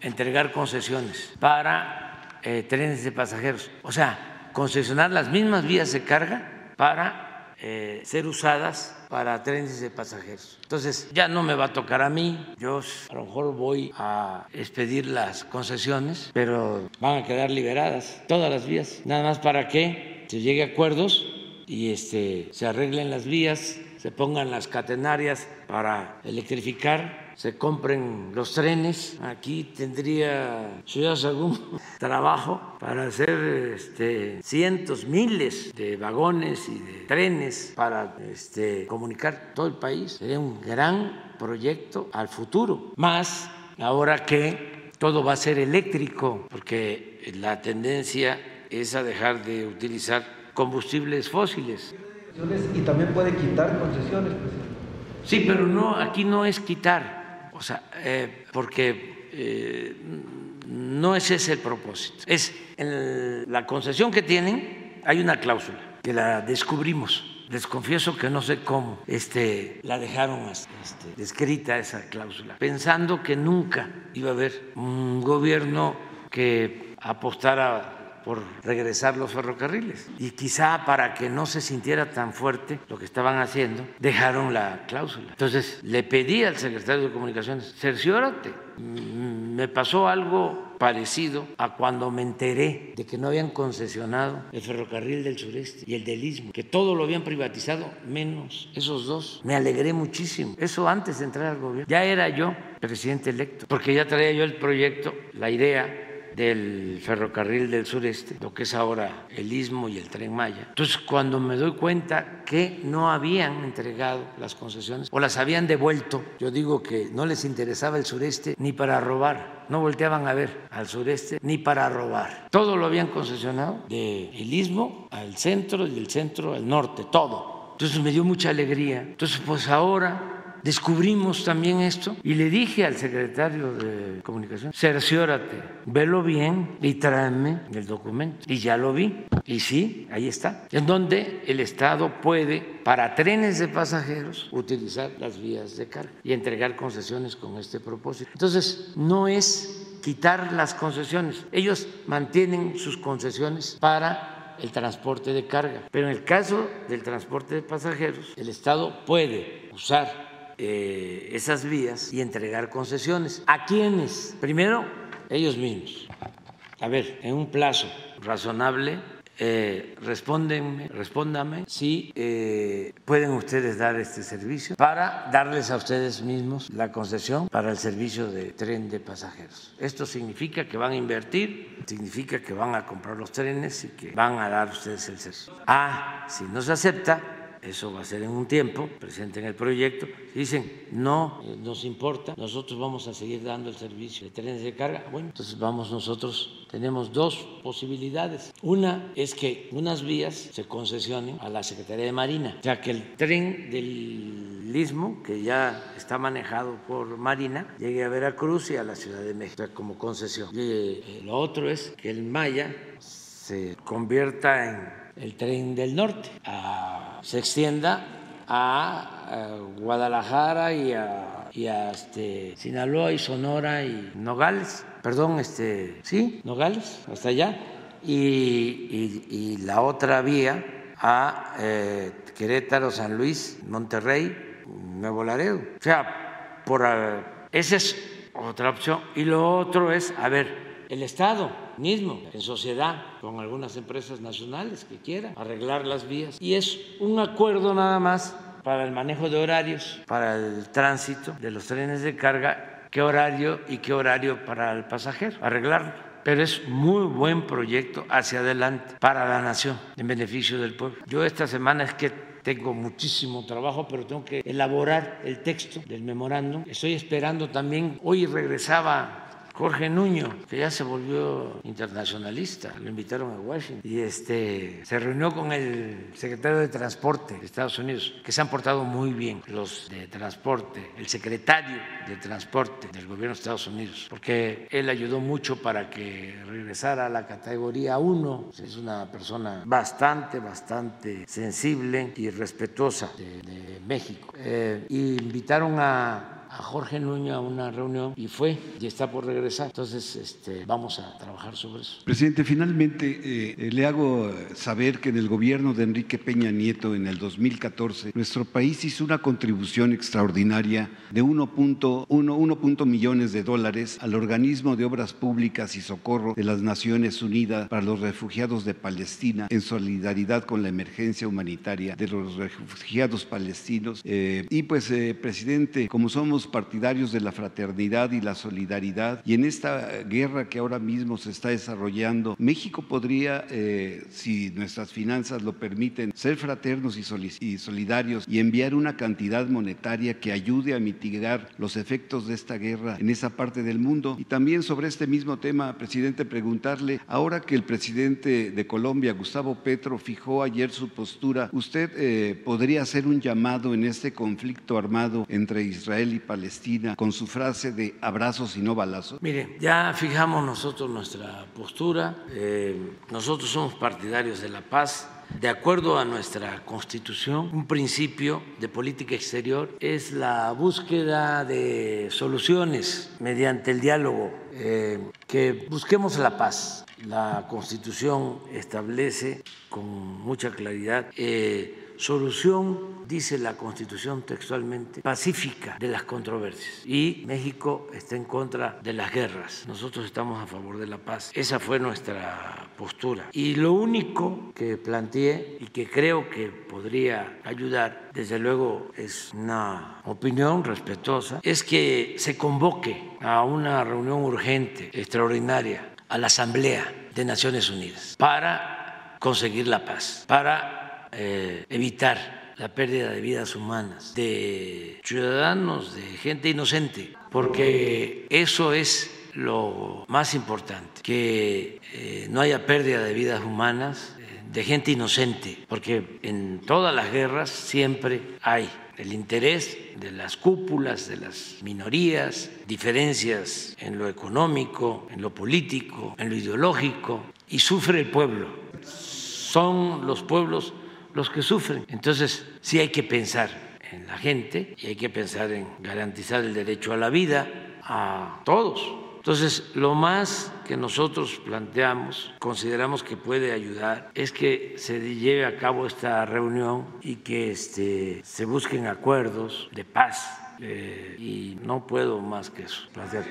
entregar concesiones para eh, trenes de pasajeros. O sea, concesionar las mismas vías de carga para eh, ser usadas para trenes de pasajeros. Entonces ya no me va a tocar a mí, yo a lo mejor voy a expedir las concesiones, pero van a quedar liberadas todas las vías, nada más para que se llegue a acuerdos y este, se arreglen las vías, se pongan las catenarias para electrificar se compren los trenes. Aquí tendría Ciudad algún trabajo para hacer este, cientos, miles de vagones y de trenes para este, comunicar todo el país. Sería un gran proyecto al futuro. Más ahora que todo va a ser eléctrico, porque la tendencia es a dejar de utilizar combustibles fósiles. Y también puede quitar concesiones, Sí, pero no, aquí no es quitar o sea, eh, porque eh, no es ese el propósito. Es en la concesión que tienen, hay una cláusula que la descubrimos. Les confieso que no sé cómo este, la dejaron este, escrita esa cláusula, pensando que nunca iba a haber un gobierno que apostara por regresar los ferrocarriles. Y quizá para que no se sintiera tan fuerte lo que estaban haciendo, dejaron la cláusula. Entonces le pedí al secretario de Comunicaciones, cerciórate. Me pasó algo parecido a cuando me enteré de que no habían concesionado el ferrocarril del sureste y el del istmo, que todo lo habían privatizado, menos esos dos. Me alegré muchísimo. Eso antes de entrar al gobierno. Ya era yo presidente electo, porque ya traía yo el proyecto, la idea del ferrocarril del sureste, lo que es ahora el istmo y el tren Maya. Entonces, cuando me doy cuenta que no habían entregado las concesiones o las habían devuelto, yo digo que no les interesaba el sureste ni para robar, no volteaban a ver al sureste ni para robar. Todo lo habían concesionado del istmo al centro y del centro al norte, todo. Entonces me dio mucha alegría. Entonces, pues ahora descubrimos también esto y le dije al secretario de Comunicación, cerciórate, velo bien y tráeme el documento. Y ya lo vi. Y sí, ahí está. En donde el Estado puede, para trenes de pasajeros, utilizar las vías de carga y entregar concesiones con este propósito. Entonces, no es quitar las concesiones. Ellos mantienen sus concesiones para el transporte de carga. Pero en el caso del transporte de pasajeros, el Estado puede usar eh, esas vías y entregar concesiones. ¿A quiénes? Primero, ellos mismos. A ver, en un plazo razonable eh, respóndame si eh, pueden ustedes dar este servicio para darles a ustedes mismos la concesión para el servicio de tren de pasajeros. Esto significa que van a invertir, significa que van a comprar los trenes y que van a dar ustedes el servicio. Ah, si no se acepta, eso va a ser en un tiempo, presenten el proyecto, dicen, no eh, nos importa, nosotros vamos a seguir dando el servicio de trenes de carga, bueno, entonces vamos nosotros, tenemos dos posibilidades. Una es que unas vías se concesionen a la Secretaría de Marina, ya que el tren del Istmo, que ya está manejado por Marina, llegue a Veracruz y a la Ciudad de México como concesión. Y eh, lo otro es que el Maya se convierta en el tren del norte se extienda a, Guadalajara y a, este, Sinaloa y Sonora y Nogales, perdón, este, sí, Nogales, hasta allá, y, la otra vía a eh, Querétaro, San Luis, Monterrey, Nuevo Laredo. O sea, por, eh, esa es otra opción. Y lo otro es, a ver, el Estado mismo, en sociedad, con algunas empresas nacionales que quieran arreglar las vías. Y es un acuerdo nada más para el manejo de horarios, para el tránsito de los trenes de carga, qué horario y qué horario para el pasajero, arreglarlo. Pero es muy buen proyecto hacia adelante para la nación, en beneficio del pueblo. Yo esta semana es que tengo muchísimo trabajo, pero tengo que elaborar el texto del memorándum. Estoy esperando también, hoy regresaba Jorge Nuño, que ya se volvió internacionalista, lo invitaron a Washington y este, se reunió con el secretario de Transporte de Estados Unidos, que se han portado muy bien los de Transporte, el secretario de Transporte del gobierno de Estados Unidos, porque él ayudó mucho para que regresara a la categoría 1. Es una persona bastante, bastante sensible y respetuosa de, México. Eh, invitaron a a Jorge Nuño a una reunión y fue y está por regresar. Entonces, este, vamos a trabajar sobre eso. Presidente, finalmente eh, le hago saber que en el gobierno de Enrique Peña Nieto en el 2014, nuestro país hizo una contribución extraordinaria de 1.1 millones de dólares al organismo de obras públicas y socorro de las Naciones Unidas para los refugiados de Palestina en solidaridad con la emergencia humanitaria de los refugiados palestinos. Eh, y pues, eh, presidente, como somos partidarios de la fraternidad y la solidaridad y en esta guerra que ahora mismo se está desarrollando, México podría, eh, si nuestras finanzas lo permiten, ser fraternos y solidarios y enviar una cantidad monetaria que ayude a mitigar los efectos de esta guerra en esa parte del mundo. Y también sobre este mismo tema, presidente, preguntarle, ahora que el presidente de Colombia, Gustavo Petro, fijó ayer su postura, ¿usted eh, podría hacer un llamado en este conflicto armado entre Israel y Palestina con su frase de abrazos y no balazos? Mire, ya fijamos nosotros nuestra postura. Eh, nosotros somos partidarios de la paz. De acuerdo a nuestra constitución, un principio de política exterior es la búsqueda de soluciones mediante el diálogo, eh, que busquemos la paz. La constitución establece con mucha claridad eh, solución, dice la Constitución textualmente, pacífica de las controversias. Y México está en contra de las guerras. Nosotros estamos a favor de la paz. Esa fue nuestra postura. Y lo único que planteé y que creo que podría ayudar, desde luego es una opinión respetuosa, es que se convoque a una reunión urgente, extraordinaria, a la Asamblea de Naciones Unidas para conseguir la paz, para eh, evitar la pérdida de vidas humanas, de ciudadanos, de gente inocente, porque eso es lo más importante, que eh, no haya pérdida de vidas humanas, eh, de gente inocente, porque en todas las guerras siempre hay el interés de las cúpulas, de las minorías, diferencias en lo económico, en lo político, en lo ideológico, y sufre el pueblo. Son los pueblos los que sufren. Entonces, sí hay que pensar en la gente y hay que pensar en garantizar el derecho a la vida a todos. Entonces, lo más que nosotros planteamos, consideramos que puede ayudar, es que se lleve a cabo esta reunión y que este, se busquen acuerdos de paz. eh, y no puedo más que eso plantear.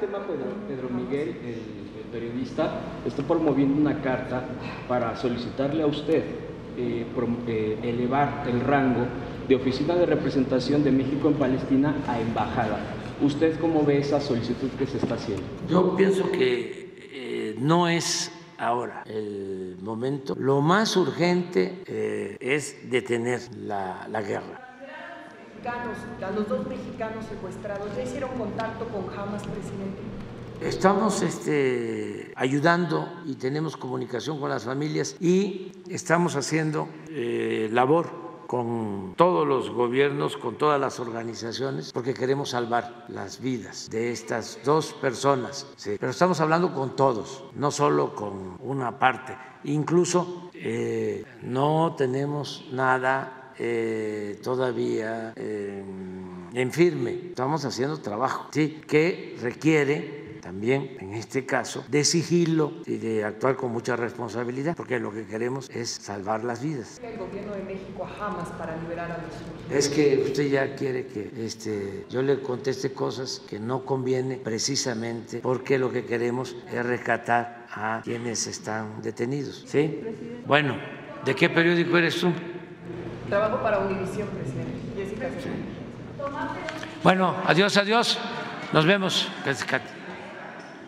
Tema, Pedro, Miguel, el, el periodista, está promoviendo una carta para solicitarle a usted eh, prom- eh, elevar el rango de oficina de representación de México en Palestina a embajada. ¿Usted cómo ve esa solicitud que se está haciendo? Yo pienso que eh, no es ahora el momento. Lo más urgente eh, es detener la, la guerra. a los dos mexicanos secuestrados, ¿ya hicieron contacto con Hamas, presidente? Estamos este, ayudando y tenemos comunicación con las familias y estamos haciendo eh, labor con todos los gobiernos, con todas las organizaciones, porque queremos salvar las vidas de estas dos personas. Pero estamos hablando con todos, no solo con una parte. Incluso eh, no tenemos nada eh, todavía eh, en firme. Estamos haciendo trabajo, que requiere también, en este caso, de sigilo y de actuar con mucha responsabilidad, porque lo que queremos es salvar las vidas. El gobierno de México a Hamas para liberar a los. Es que usted ya quiere que este, yo le conteste cosas que no conviene precisamente porque lo que queremos es rescatar a quienes están detenidos. ¿Sí? Bueno, ¿de qué periódico eres tú? Trabajo para Univisión, presidente. Jessica. Bueno, adiós, adiós. Nos vemos.